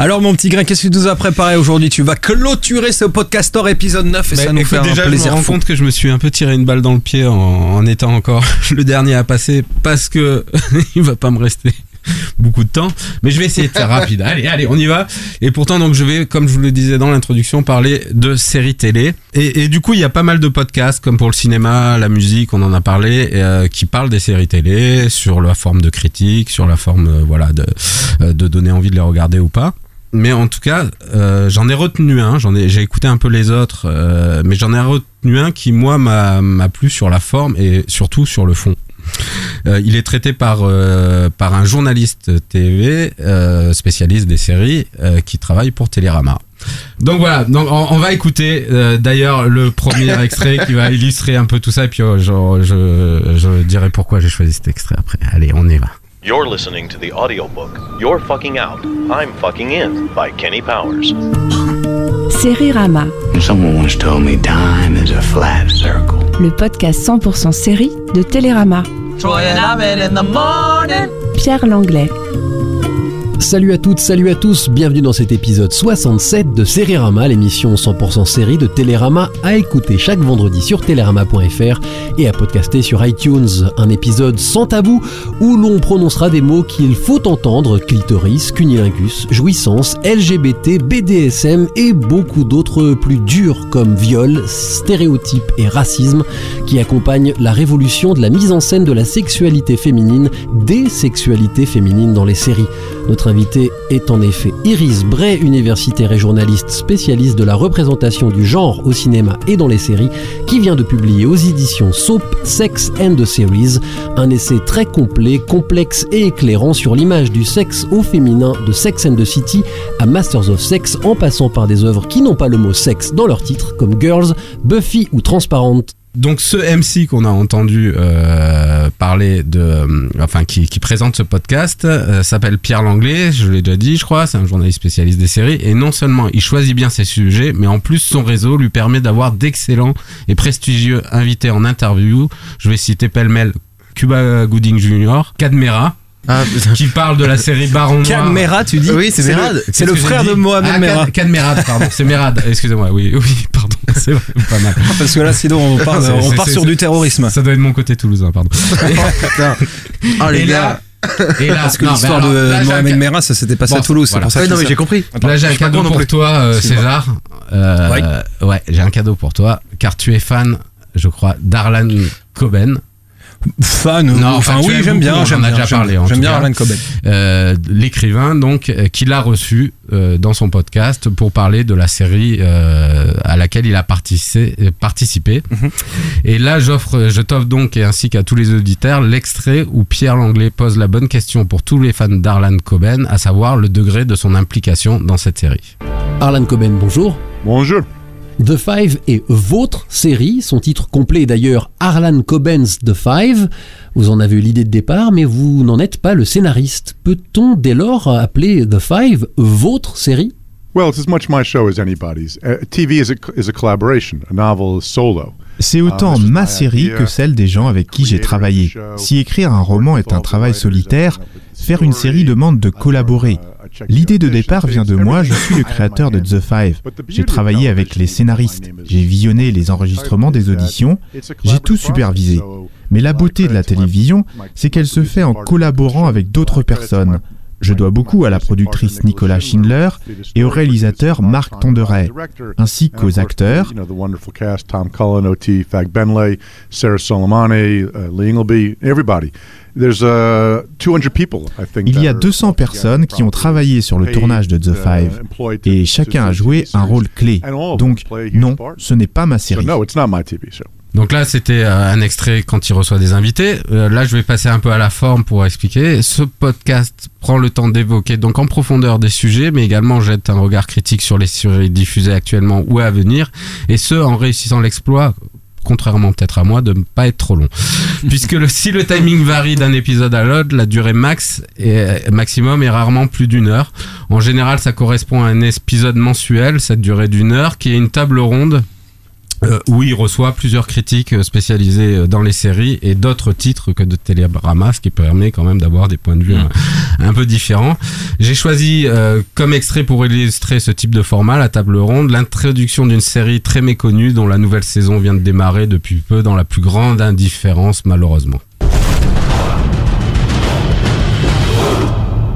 Alors, mon petit grain, qu'est-ce que tu nous as préparé aujourd'hui? Tu vas clôturer ce podcaster épisode 9 et Bah, ça nous écoute, fait déjà, un je me plaisir rends fou. compte que je me suis un peu tiré une balle dans le pied en, en étant encore le dernier à passer parce que il va pas me rester beaucoup de temps, mais je vais essayer de faire rapide. Allez, allez, on y va. Et pourtant, donc, je vais, comme je vous le disais dans l'introduction, parler de séries télé. Et, du coup, il y a pas mal de podcasts, comme pour le cinéma, la musique, on en a parlé, euh, qui parlent des séries télé sur la forme de critique, sur la forme, euh, voilà, de, euh, de donner envie de les regarder ou pas. Mais en tout cas, j'en ai retenu un. J'ai écouté un peu les autres, mais j'en ai retenu un qui moi m'a plu sur la forme et surtout sur le fond. Euh, il est traité par euh, par un journaliste TV euh, spécialiste des séries euh, qui travaille pour Télérama. Donc voilà, donc on, on va écouter euh, d'ailleurs le premier extrait qui va illustrer un peu tout ça et puis euh, je, je, je dirai pourquoi j'ai choisi cet extrait après. Allez, on y va. You're listening to the audiobook You're Fucking Out, I'm Fucking In by Kenny Powers. Sérirama, Someone once told me time is a flat circle. le podcast 100% série de Télérama. Pierre Langlais. Salut à toutes, salut à tous, bienvenue dans cet épisode 67 de Sérirama, l'émission 100% série de Télérama à écouter chaque vendredi sur télérama.fr et à podcaster sur iTunes. Un épisode sans tabou où l'on prononcera des mots qu'il faut entendre, clitoris, cunilingus, jouissance, LGBT, BDSM et beaucoup d'autres plus durs comme viol, stéréotypes et racisme qui accompagnent la révolution de la mise en scène de la sexualité féminine, des sexualités féminines dans les séries. Notre invité est en effet Iris Bray, universitaire et journaliste spécialiste de la représentation du genre au cinéma et dans les séries, qui vient de publier aux éditions Soap Sex and the Series un essai très complet, complexe et éclairant sur l'image du sexe au féminin de Sex and the City à Masters of Sex en passant par des œuvres qui n'ont pas le mot sexe dans leur titre comme Girls, Buffy ou Transparent. Donc ce MC qu'on a entendu euh, parler de, euh, enfin qui, présente ce podcast, euh, s'appelle Pierre Langlais. Je l'ai déjà dit, je crois. C'est un journaliste spécialiste des séries et non seulement il choisit bien ses sujets, mais en plus son réseau lui permet d'avoir d'excellents et prestigieux invités en interview. Je vais citer pêle-mêle Cuba Gooding Jr., Cadmera. Qui parle de la série Baron Noir. Tu dis Oui, c'est C'est le- Mérad. c'est le frère de Mohamed ah, Merad. Cadmerad, pardon, c'est Merad. Excusez-moi, oui, oui, pardon, c'est vrai, pas mal. Parce que là, sinon, on part, on part sur du terrorisme. Ça doit être mon côté toulousain, pardon. Oh les Et gars. là, et là, Parce que l'histoire de Mohamed Merah, ça s'était passé Bon, à Toulouse. voilà. C'est pour ça Ouais, que non, mais j'ai compris. Là, j'ai un cadeau pour toi, euh. César. Euh, ouais, j'ai un cadeau pour toi, car tu es fan, je crois, d'Arlan Coben. Fan, Non, enfin oui, j'aime bien, on j'aime en a bien, déjà j'aime- parlé, en J'aime bien. Arlan Coben. Euh, l'écrivain donc euh, qui l'a reçu euh, dans son podcast pour parler de la série euh, à laquelle il a participé, euh, participé. Mhm. et là j'offre je t'offre donc et ainsi qu'à tous les auditeurs l'extrait où Pierre Langlais pose la bonne question pour tous les fans d'Arlan Coben à savoir le degré de son implication dans cette série Arlan Coben, bonjour. Bonjour. The Five est votre série. Son titre complet est d'ailleurs Arlan Coben's The Five. Vous en avez eu l'idée de départ, mais vous n'en êtes pas le scénariste. Peut-on dès lors appeler The Five votre série? Well, it's as much my show as anybody's. Uh, TV is a, is a collaboration. A novel is solo. C'est autant ma série que celle des gens avec qui j'ai travaillé. Si écrire un roman est un travail solitaire, faire une série demande de collaborer. L'idée de départ vient de moi, je suis le créateur de The Five. J'ai travaillé avec les scénaristes, j'ai visionné les enregistrements des auditions, j'ai tout supervisé. Mais la beauté de la télévision, c'est qu'elle se fait en collaborant avec d'autres personnes. Je dois beaucoup à la productrice Nicolas Schindler et au réalisateur Marc Tonderay, ainsi qu'aux acteurs. You know, the wonderful cast, Tom Cullen, O.T., Fag Benley, Sarah Soleimani, uh, Lee Ingleby, everybody. Uh, 200 people, I think. Il y a that are 200 personnes qui ont travaillé sur le tournage de The Five et chacun a joué un rôle clé. Donc non, ce n'est pas ma série. Donc là, c'était euh, un extrait quand il reçoit des invités. Euh, là, je vais passer un peu à la forme pour expliquer. Ce podcast prend le temps d'évoquer donc en profondeur des sujets, mais également jette un regard critique sur les séries diffusées actuellement ou à venir, et ce en réussissant l'exploit contrairement peut-être à moi, de ne pas être trop long. Puisque le, si le timing varie d'un épisode à l'autre, la durée max et maximum est rarement plus d'une heure. En général, ça correspond à un épisode mensuel, cette durée d'une heure, qui est une table ronde euh, où il reçoit plusieurs critiques euh, spécialisées euh, dans les séries et d'autres titres que de Télérama, ce qui permet quand même d'avoir des points de vue un, un peu différents. J'ai choisi euh, comme extrait pour illustrer ce type de format, la table ronde, l'introduction d'une série très méconnue dont la nouvelle saison vient de démarrer depuis peu dans la plus grande indifférence malheureusement.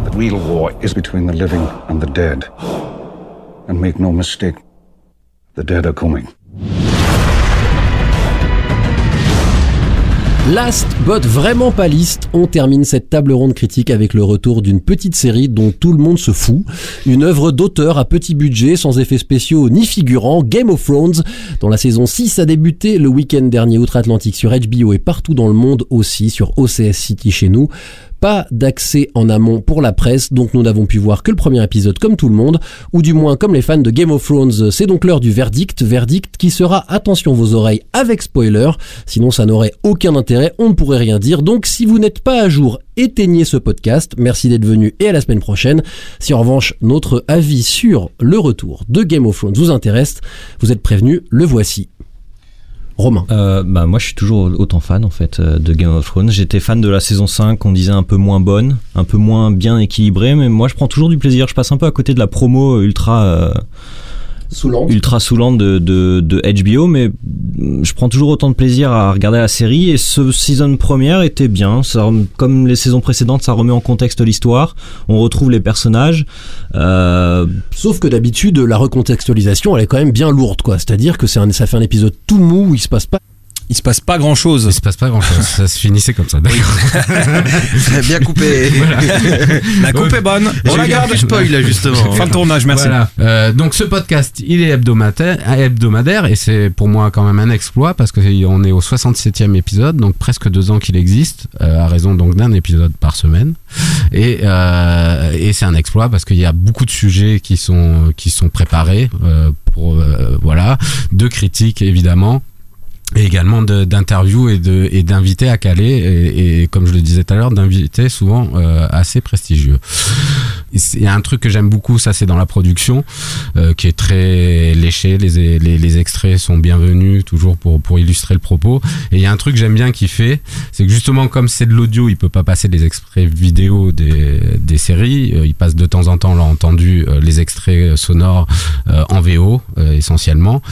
The real war is between the living and the dead. And make no mistake, the dead are coming. Last but vraiment pas liste, on termine cette table ronde critique avec le retour d'une petite série dont tout le monde se fout. Une œuvre d'auteur à petit budget, sans effets spéciaux ni figurants, Game of Thrones, dont la saison 6 a débuté le week-end dernier outre-Atlantique sur HBO et partout dans le monde aussi sur OCS City chez nous. Pas d'accès en amont pour la presse, donc nous n'avons pu voir que le premier épisode comme tout le monde, ou du moins comme les fans de Game of Thrones. C'est donc l'heure du verdict, verdict qui sera, attention vos oreilles, avec spoiler, sinon ça n'aurait aucun intérêt, on ne pourrait rien dire. Donc si vous n'êtes pas à jour, éteignez ce podcast. Merci d'être venu et à la semaine prochaine. Si en revanche notre avis sur le retour de Game of Thrones vous intéresse, vous êtes prévenu, le voici. Euh, bah moi je suis toujours autant fan en fait euh, de Game of Thrones. J'étais fan de la saison 5 qu'on disait un peu moins bonne, un peu moins bien équilibrée, mais moi je prends toujours du plaisir. Je passe un peu à côté de la promo ultra euh, Saoulante. ultra saoulante de, de, de HBO, mais je prends toujours autant de plaisir à regarder la série et ce season première était bien. Ça, comme les saisons précédentes, ça remet en contexte l'histoire. On retrouve les personnages. Euh, Sauf que d'habitude, la recontextualisation, elle est quand même bien lourde, quoi. C'est-à-dire que un, ça fait un épisode tout mou où il se passe pas. Il se passe pas grand chose. Il se passe pas grand chose. ça se finissait comme ça. D'accord. Bien coupé. La coupe est bonne. On la garde spoil là justement. Fin de tournage, merci. Voilà. Euh, donc ce podcast, il est hebdomadaire, hebdomadaire et c'est pour moi quand même un exploit parce qu'on est au 67e épisode, donc presque deux ans qu'il existe, euh, à raison donc d'un épisode par semaine. Et, euh, et c'est un exploit parce qu'il y a beaucoup de sujets qui sont qui sont préparés euh, pour euh, voilà, de critiques évidemment et également d'interviews et d'invités à caler et, et comme je le disais tout à l'heure d'invités souvent euh, assez prestigieux. Il y a un truc que j'aime beaucoup ça c'est dans la production euh, qui est très léché. Les, les, les extraits sont bienvenus toujours pour, pour illustrer le propos. Et il y a un truc que j'aime bien qu'il fait c'est que justement comme c'est de l'audio il peut pas passer les extraits vidéo des, des séries. Euh, il passe de temps en temps l'a entendu euh, les extraits sonores euh, en VO euh, essentiellement.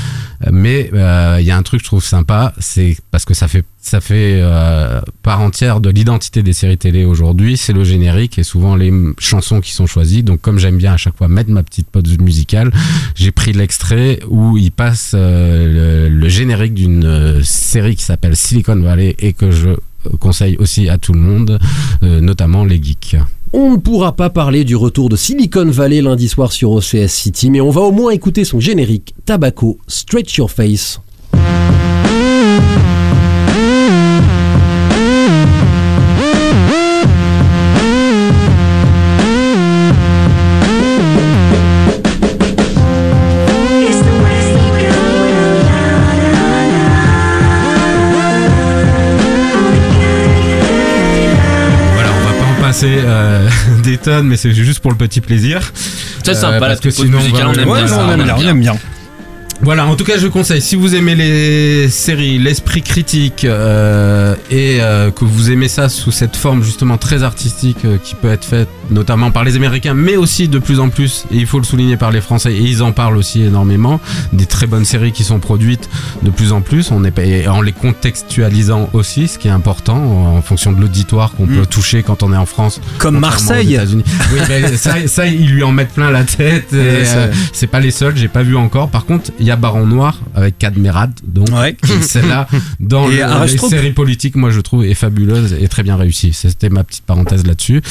Mais euh, il y a un truc que je trouve sympa, c'est parce que ça fait ça fait euh, part entière de l'identité des séries télé aujourd'hui, c'est le générique et souvent les chansons qui sont choisies. Donc comme j'aime bien à chaque fois mettre ma petite pause musicale, j'ai pris l'extrait où il passe euh, le, générique d'une euh, série qui s'appelle Silicon Valley et que je conseille aussi à tout le monde, notamment les geeks. On ne pourra pas parler du retour de Silicon Valley lundi soir sur OCS City, mais on va au moins écouter son générique Tabaco, Stretch Your Face. Passer euh, des tonnes, mais c'est juste pour le petit plaisir. C'est sympa, la parce que petite pause sinon, musicale, va- on aime Ouais, bien non, ça, on aime bien, on aime bien. Voilà, en tout cas, je conseille, si vous aimez les séries, l'esprit critique, euh, et euh, que vous aimez ça sous cette forme justement très artistique euh, qui peut être faite notamment par les Américains, mais aussi de plus en plus, et il faut le souligner par les Français, et ils en parlent aussi énormément, des très bonnes séries qui sont produites de plus en plus, on est, en les contextualisant aussi, ce qui est important, en fonction de l'auditoire qu'on peut toucher quand on est en France. Comme Marseille. Oui, mais ça, ça, ils lui en mettent plein la tête. et, euh, c'est pas les seuls, j'ai pas vu encore. Par contre, il y a Baron Noir avec Cadmerad, donc celle-là dans le- les séries politiques, moi je trouve est fabuleuse et très bien réussie. C'était ma petite parenthèse là-dessus.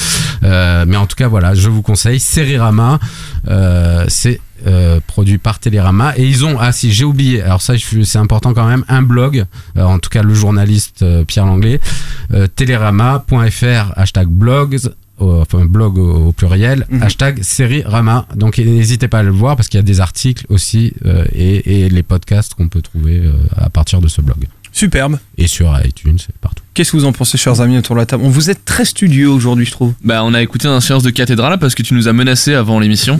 Euh, mais en tout cas, voilà, je vous conseille Sérirama. Euh, c'est euh, produit par Télérama et ils ont ah si j'ai oublié alors ça c'est important quand même un blog euh, en tout cas le journaliste euh, Pierre Langlais télérama.fr hashtag blogs au- enfin blog au, au pluriel hashtag série Rama donc n'hésitez pas à le voir parce qu'il y a des articles aussi euh, et, et les podcasts qu'on peut trouver euh, à partir de ce blog. Superbe. et sur iTunes et partout. Qu'est-ce que vous en pensez, chers amis, autour de la table? On vous êtes très studieux aujourd'hui, je trouve. Bah, on a écouté un séance de cathédrale parce que tu nous as menacé avant l'émission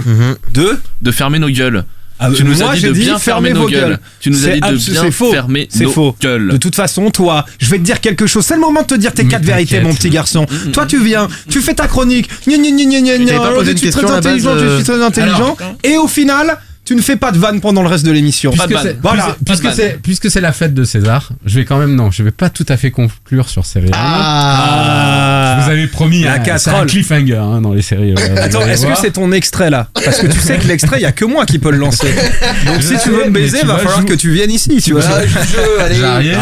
de? De fermer nos gueules. Ah, tu nous moi, as dit de bien fermer nos vos gueules. Tu nous as C'est dit de bien faux. fermer C'est nos faux. gueules. De toute façon, toi, je vais te dire quelque chose. C'est le moment de te dire tes quatre vérités, mon petit garçon. Toi, tu viens, tu fais ta chronique. Gna, gna, gna, gna, gna, J'avais gna. pas posé une tu es très intelligent, je euh, suis très intelligent. Et au final, tu ne fais pas de vanne pendant le reste de l'émission. Puisque c'est Voilà. puisque- puisque c'est puisque c'est la fête de César, je vais quand même non, je vais pas tout à fait conclure sur série. Ah. je vous avais promis La un, c'est un casserole. cliffhanger hein, dans les séries. euh, Attends, est-ce que c'est ton extrait là Parce que tu sais que l'extrait, il y a que moi qui peux le lancer. Donc si tu veux me baiser, va falloir jouer- que tu viennes ici. Tu vois. vas jouer. J'arrive.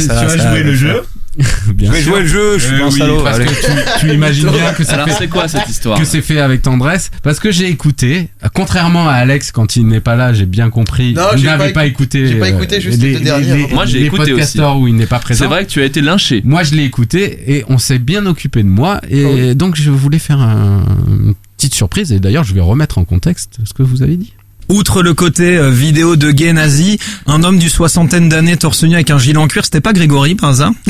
Tu, vas le jeu. Bien Je vais sûr. jouer le jeu, je suis Euh un oui, salaud. Parce allez. que tu, tu imagines bien que ça fait c'est quoi cette histoire que c'est fait avec tendresse parce que j'ai écouté contrairement à Alex quand il n'est pas là j'ai bien compris Non, j'ai n'avez pas pas, éc- écouté j'ai pas euh, écouté juste les derniers. Moi, j'ai les écouté aussi. podcasteurs où il n'est pas présent C'est vrai que tu as été lynché. moi je l'ai écouté et on s'est bien occupé de moi et donc je voulais faire un- une petite surprise et d'ailleurs je vais remettre en contexte ce que vous avez dit Outre le côté euh, vidéo de gay nazi, un homme du soixantaine d'années torse nu avec un gilet en cuir, c'était pas Grégory par hasard?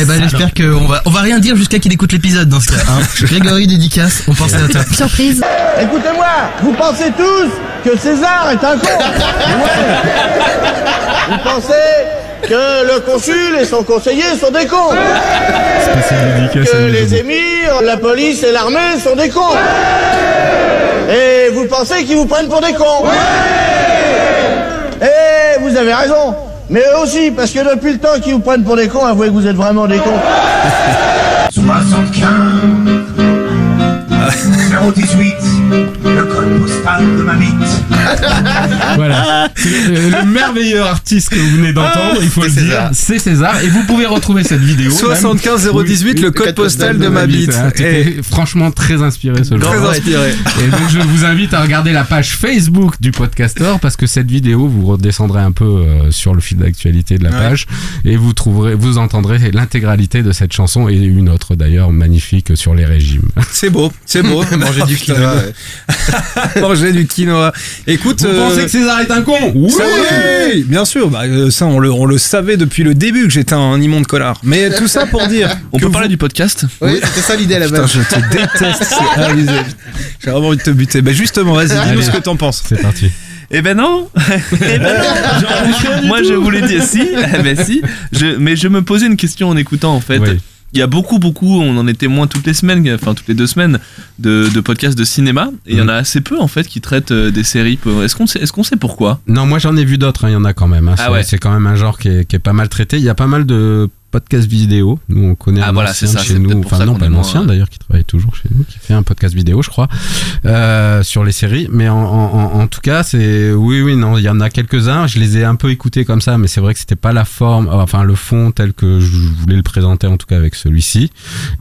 Eh ben j'espère qu'on va on va rien dire jusqu'à qu'il écoute l'épisode dans ce cas. hein. Grégory dédicace, on pensait à toi. Surprise. Écoutez-moi, vous pensez tous que César est un con? Ouais. Vous pensez que le consul et son conseiller sont des cons? Que les émirs, la police et l'armée sont des cons? Et vous pensez qu'ils vous prennent pour des cons Et vous avez raison mais eux aussi, parce que depuis le temps qu'ils vous prennent pour des cons, avouez que vous êtes vraiment des cons. 75 018 Le code postal de ma bite voilà le, le merveilleux artiste que vous venez d'entendre il faut le dire c'est César et vous pouvez retrouver cette vidéo 75 018, le code postal de ma bite. Ah, t'étais franchement très inspiré ce jour Très inspiré. Et donc je vous invite à regarder la page Facebook du podcaster parce que cette vidéo vous redescendrez un peu euh, sur le fil d'actualité de la page et vous trouverez vous entendrez l'intégralité de cette chanson et une autre d'ailleurs magnifique sur les régimes. C'est beau, c'est beau. Manger du Putain, quinoa, ouais. Manger du quinoa. Écoute, Vous euh, pensez que César est un con Oui. ça, oui, bien sûr. Bah, euh, ça, on le, on le savait depuis le début que j'étais un immonde connard. Mais tout ça pour dire. On peut vous- parler du podcast Oui, c'était ça l'idée à la Putain, base. je te déteste. J'ai vraiment envie de te buter. Bah justement, vas-y, dis-nous ce que t'en penses. C'est parti. Eh ben non Eh ben non Moi je voulais dire si, eh ben si. Je, mais je me posais une question en écoutant en fait. Oui. Il y a beaucoup, beaucoup, on en est témoin toutes les semaines, enfin toutes les deux semaines, de, de podcasts de cinéma. Et il y en a assez peu en fait qui traitent euh, des séries. Est-ce qu'on sait, est qu'on sait pourquoi? Non, moi j'en ai vu d'autres, hein, il y en a quand même. hein. Ah C'est- ouais. C'est quand même un genre qui est, qui est pas mal traité. Il y a pas mal de podcasts vidéo. Nous, on connaît Ah, un voilà, ancien ça, chez nous. Enfin, non, pas est un moins, ancien euh, d'ailleurs qui travaille toujours chez nous, qui fait un podcast vidéo, je crois, euh, sur les séries. Mais en, en- en- en tout cas, c'est. Oui, oui, non, il y en a quelques-uns. Je les ai un peu écoutés comme ça, mais c'est vrai que c'était pas la forme, enfin le fond tel que je voulais le présenter, en tout cas avec celui-ci.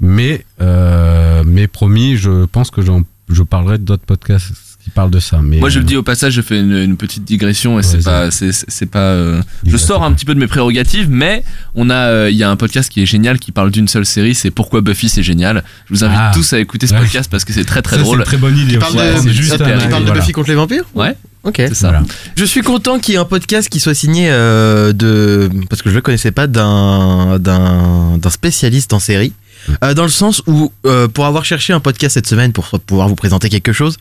Mais, euh, mais promis, je pense que j'en- je parlerai d'autres podcasts qui parlent de ça. Mais, Moi je le euh, dis au passage, je fais une, une petite digression et c'est pas, c'est, pas. euh, je sors un petit peu de mes prérogatives, mais on a, euh, il y a un podcast qui est génial qui parle d'une seule série, c'est Pourquoi Buffy c'est génial. Je vous invite Ah. tous à écouter ce Ouais. podcast parce que c'est très très Ça, drôle. une très bonne idée Qui parle de, Ouais, c'est juste super un- idée. qui parle de voilà. Buffy contre les vampires Ouais. Ok. C'est ça. Voilà. Je suis content qu'il y ait un podcast qui soit signé euh, de parce que je le connaissais pas d'un spécialiste en série. Euh, dans le sens où, euh, pour avoir cherché un podcast cette semaine pour pouvoir vous présenter quelque chose,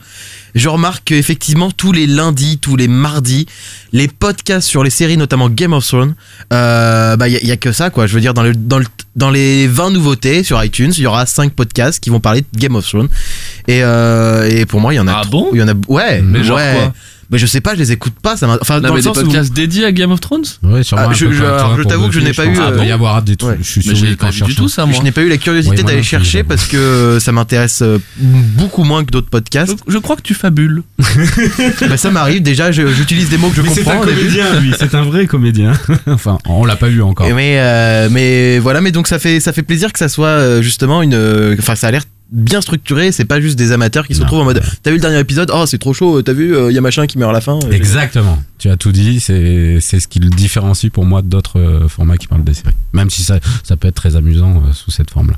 je remarque qu'effectivement, tous les lundis, tous les mardis, les podcasts sur les séries, notamment Game of Thrones, euh, bah, il y, a que ça, quoi. Je veux dire, dans, le, dans, le, dans les 20 nouveautés sur iTunes, il y aura 5 podcasts qui vont parler de Game of Thrones. Et, euh, et pour moi, il y en a. Ah bon? Il y en a. Ouais. Mais genre ouais. quoi? Mais je sais pas, je les écoute pas. Ça m'a- enfin, Non, dans mais le des sens où- podcasts dédiés à Game of Thrones? Ouais, sûrement Ah, je- t'avoue que je n'ai pas eu, Ah, doit y euh, avoir des trucs. ouais. Je suis Mais sûr j'ai pas du tout ça, moi. Je n'ai pas eu la curiosité d'aller chercher parce que ça m'intéresse euh, beaucoup moins que d'autres podcasts. Je, je crois que tu fabules. Bah, ça m'arrive déjà, j'utilise des mots que je Mais c'est comprends un comédien, lui. C'est un vrai comédien. enfin, on l'a pas vu encore. Mais euh, mais voilà, mais donc ça fait ça fait plaisir que ça soit euh, justement une, euh, enfin ça a l'air bien structuré. C'est pas juste des amateurs qui se Non. retrouvent en mode. T'as vu le dernier épisode? Oh c'est trop chaud. T'as vu Il y a machin qui meurt à la fin. Exactement. Tu as tout dit. C'est c'est ce qui le différencie pour moi d'autres euh, formats qui parlent des séries. Même si ça, ça peut être très amusant euh, sous cette forme-là.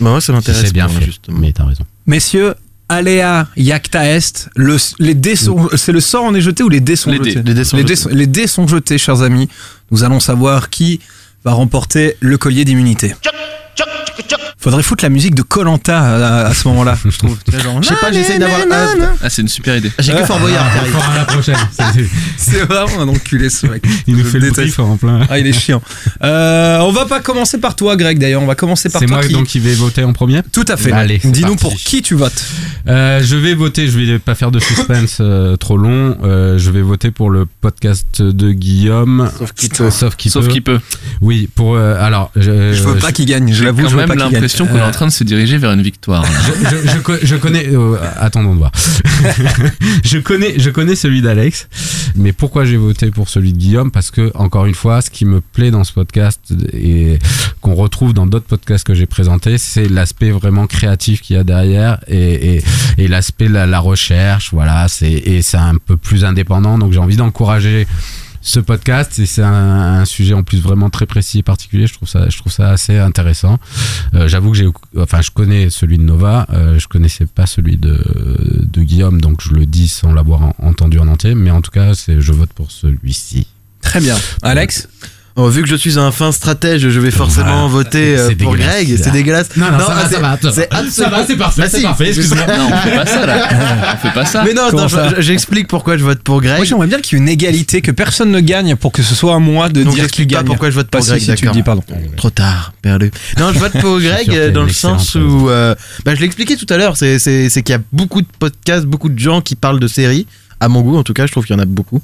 Bah moi ça Si m'intéresse. c'est bien fait. justement. Mais t'as raison. Messieurs, Aléa Yacta Est, le, les dés sont, c'est le sort en est jeté ou les dés sont Les dés. jetés? Les dés sont les, dés jetés. sont, les dés sont jetés, chers amis. Nous allons savoir qui va remporter le collier d'immunité. Faudrait foutre la musique de Colanta à, à ce moment-là, je trouve. Genre, Je sais pas, j'essaie d'avoir. ah, Ah, c'est une super idée. J'ai que Fort Boyard. Encore à la prochaine. C'est- C'est vraiment un enculé ce mec. Il nous fait le brief en plein. Ah, il est chiant. Euh, on va pas commencer par toi, Greg, d'ailleurs. On va commencer par C'est toi. moi qui... donc qui vais voter en premier. Tout à fait. Bah, allez, c'est Dis-nous pour qui tu votes. Euh, je vais voter, je vais pas faire de suspense euh, trop long. Euh, je vais voter pour le podcast de Guillaume. Sauf qu'il peut. Sauf qu'il Sauf peut. Oui, pour euh, alors. Je, Je veux pas qu'il gagne. Je l'avoue, quand je veux même pas qu'il gagne. L'impression qu'on est en train de se diriger vers une victoire. je, je, co- je connais. euh, attendons de voir. je connais, je connais celui d'Alex, mais pourquoi j'ai voté pour celui de Guillaume? Parce que encore une fois, ce qui me plaît dans ce podcast et qu'on retrouve dans d'autres podcasts que j'ai présentés, c'est l'aspect vraiment créatif qu'il y a derrière et, l'aspect la, la recherche. Voilà, et c'est un peu plus indépendant. Donc j'ai envie d'encourager ce podcast et c'est un, un sujet en plus vraiment très précis et particulier je trouve ça je trouve ça assez intéressant. Euh, j'avoue que j'ai enfin je connais celui de Nova euh, je connaissais pas celui de, de Guillaume donc je le dis sans l'avoir en- entendu en entier mais en tout cas c'est je vote pour celui-ci. Très bien. Alex? Oh, vu que je suis un fin stratège, je vais forcément Voilà. voter euh, pour. Greg. C'est dégueulasse. non non, ça va ça va c'est absolument- ça va c'est parfait Bah si. parfait excuse-moi Non, on fait pas ça là. On fait pas ça. Mais non, j'explique pourquoi je vote pour Greg. Moi, j'aimerais bien qu'il y ait une égalité, que personne ne gagne pour que ce soit à moi de Donc dire qui pas gagne. pourquoi je vote pour Pas Greg, si, tu dis, pardon. Trop tard, perdu. Non, je vote pour Greg dans le sens où, euh, bah, je l'ai expliqué tout à l'heure, c'est qu'il y a beaucoup de podcasts, beaucoup de gens qui parlent de séries. À mon goût, en tout cas, je trouve qu'il y en a beaucoup.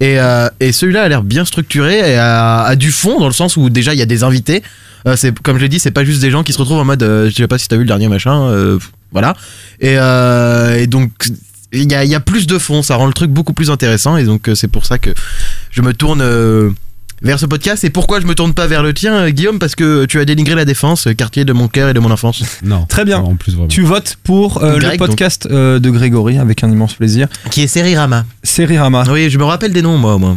Et, euh, et celui-là a l'air bien structuré et a, a du fond dans le sens où déjà il y a des invités. Euh, c'est comme je l'ai dit, c'est pas juste des gens qui se retrouvent en mode, euh, je sais pas si t'as vu le dernier machin, euh, voilà. Et, donc il y y a plus de fond, ça rend le truc beaucoup plus intéressant et donc c'est pour ça que je me tourne vers ce podcast. Et pourquoi je me tourne pas vers le tien, euh, Guillaume Parce que tu as dénigré la défense, euh, quartier de mon cœur et de mon enfance. non Très bien. en plus vraiment Tu votes pour euh, Greg, le podcast euh, de Grégory avec un immense plaisir. Qui est Serirama. Serirama. Oui, je me rappelle des noms, moi, moi.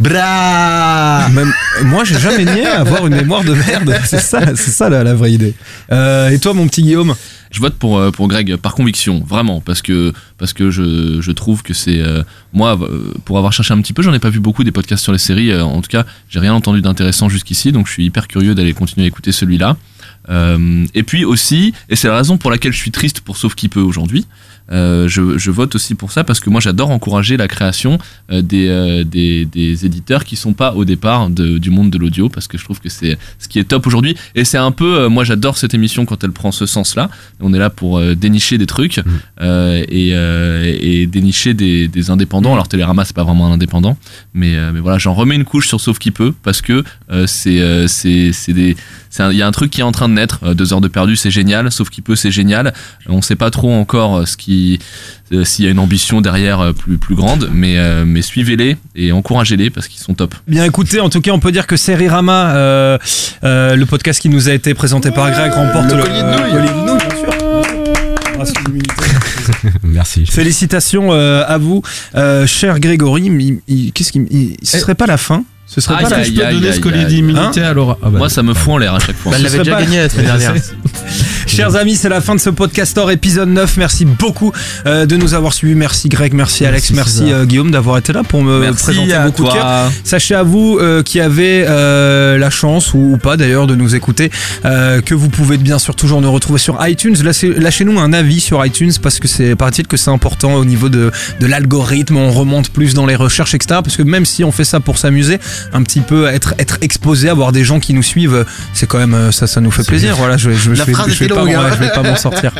Bra Même, moi, j'ai jamais nié avoir une mémoire de merde. C'est ça, c'est ça la, la vraie idée. Euh, et toi, mon petit Guillaume Je vote pour, euh, pour Greg par conviction, vraiment, parce que, parce que je, je trouve que c'est. euh, moi, euh, pour avoir cherché un petit peu, j'en ai pas vu beaucoup des podcasts sur les séries. euh, en tout cas, j'ai rien entendu d'intéressant jusqu'ici, donc je suis hyper curieux d'aller continuer à écouter celui-là. Euh, et puis aussi, et c'est la raison pour laquelle je suis triste pour Sauf qui peut aujourd'hui, euh, je, je vote aussi pour ça parce que moi j'adore encourager la création euh, des, euh, des, des éditeurs qui sont pas au départ de- du monde de l'audio parce que je trouve que c'est ce qui est top aujourd'hui. Et c'est un peu euh, moi j'adore cette émission quand elle prend ce sens là on est là pour euh, dénicher des trucs euh, et, euh, et dénicher des, des indépendants. Alors Télérama c'est pas vraiment un indépendant mais, euh, mais voilà j'en remets une couche sur Sauf qui peut parce que euh, c'est euh, c'est des il y a un truc qui est en train de naître Euh, deux heures de perdu c'est génial. Sauf qui peut c'est génial. On sait pas trop encore euh, ce qui euh, s'il y a une ambition derrière euh, plus plus grande mais euh, mais suivez-les et encouragez-les parce qu'ils sont top Bien écoutez, en tout cas, on peut dire que Serirama, euh, euh, le podcast qui nous a été présenté par Greg, remporte le collier de nouilles. bien sûr. Merci Félicitations euh, à vous, euh, cher Grégory. Qu'est-ce qui, ce serait pas la fin Ce serait Aïe, pas la aïe, je peux donner ce collier aïe. d'immunité Hein à Laura Ah bah, moi ça me fout en l'air à chaque fois Bah, elle l'avait déjà pas- gagné la semaine dernière. Chers amis, c'est la fin de ce podcastor épisode 9. Merci beaucoup euh, de nous avoir suivis. Merci Greg, merci Alex, merci, euh, Guillaume d'avoir été là pour me Merci présenter à de cœur. Sachez à vous euh, qui avez euh, la chance ou, ou pas d'ailleurs de nous écouter euh, que vous pouvez bien sûr toujours nous retrouver sur iTunes. Lâchez- Lâchez-nous un avis sur iTunes parce que c'est paraît-il que c'est important au niveau de, de l'algorithme. On remonte plus dans les recherches, etc. Parce que même si on fait ça pour s'amuser, un petit peu être être exposé, avoir des gens qui nous suivent, c'est quand même euh, ça, ça nous fait plaisir. Voilà, je, je, je vais, je vais pas hein. ouais, je vais pas m'en sortir.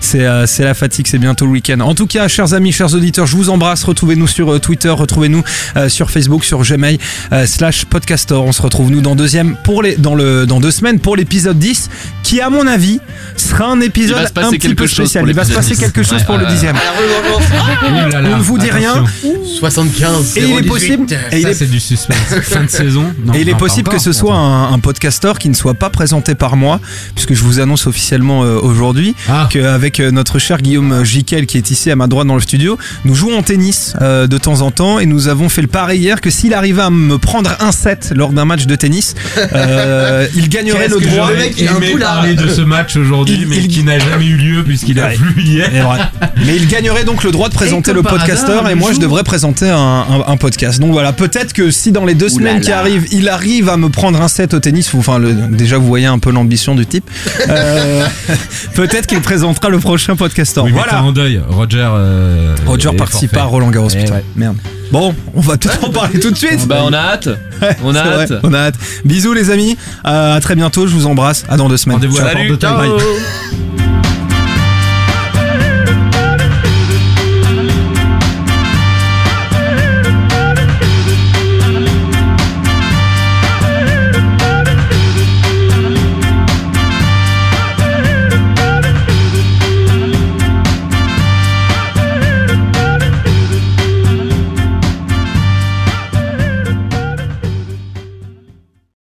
C'est euh, c'est la fatigue, c'est bientôt le week-end. En tout cas, chers amis, chers auditeurs, je vous embrasse. Retrouvez-nous sur euh, Twitter, retrouvez-nous euh, sur Facebook, sur Gmail euh, slash podcastor. On se retrouve nous dans deuxième pour les dans le dans deux semaines pour l'épisode 10 qui à mon avis sera un épisode un petit quelque peu chose spécial. Il va se passer 10. quelque chose Ouais, pour le dixième. Là, On ne vous dit rien. attention. 75 Et il est 018. possible, et il Ça, est c'est du suspense. fin de saison. Non, et il est possible que ce soit un, un podcastor qui ne soit pas présenté par moi, puisque je vous annonce officiellement euh, aujourd'hui Ah. qu'avec euh, notre cher Guillaume Jiquel qui est ici à ma droite dans le studio, nous jouons en tennis euh, de temps en temps et nous avons fait le pari hier que s'il arrivait à me prendre un set lors d'un match de tennis, euh, il gagnerait le droit. j'aurais il a un aimé parler de ce match aujourd'hui, mais il- qui n'a jamais eu lieu puisqu'il a plu hier. Mais il gagnerait donc le droit de présenter le hasard, et moi je devrais présenter un, un- un podcast. Donc voilà, peut-être que si dans les deux semaines qui arrivent, il arrive à me prendre un set au tennis, enfin le- déjà vous voyez un peu l'ambition du type, euh, peut-être qu'il présentera le prochain. Oui, mais voilà. en deuil. Roger. euh, Roger participe pas à. Roland Garros, Eh putain. ouais. Merde. Bon, on va peut-être en parler tout de suite. Bah on a hâte. On a vrai, hâte. on a hâte. Bisous les amis, Euh, à très bientôt, je vous embrasse, à dans deux semaines. Rendez-vous à la porte de.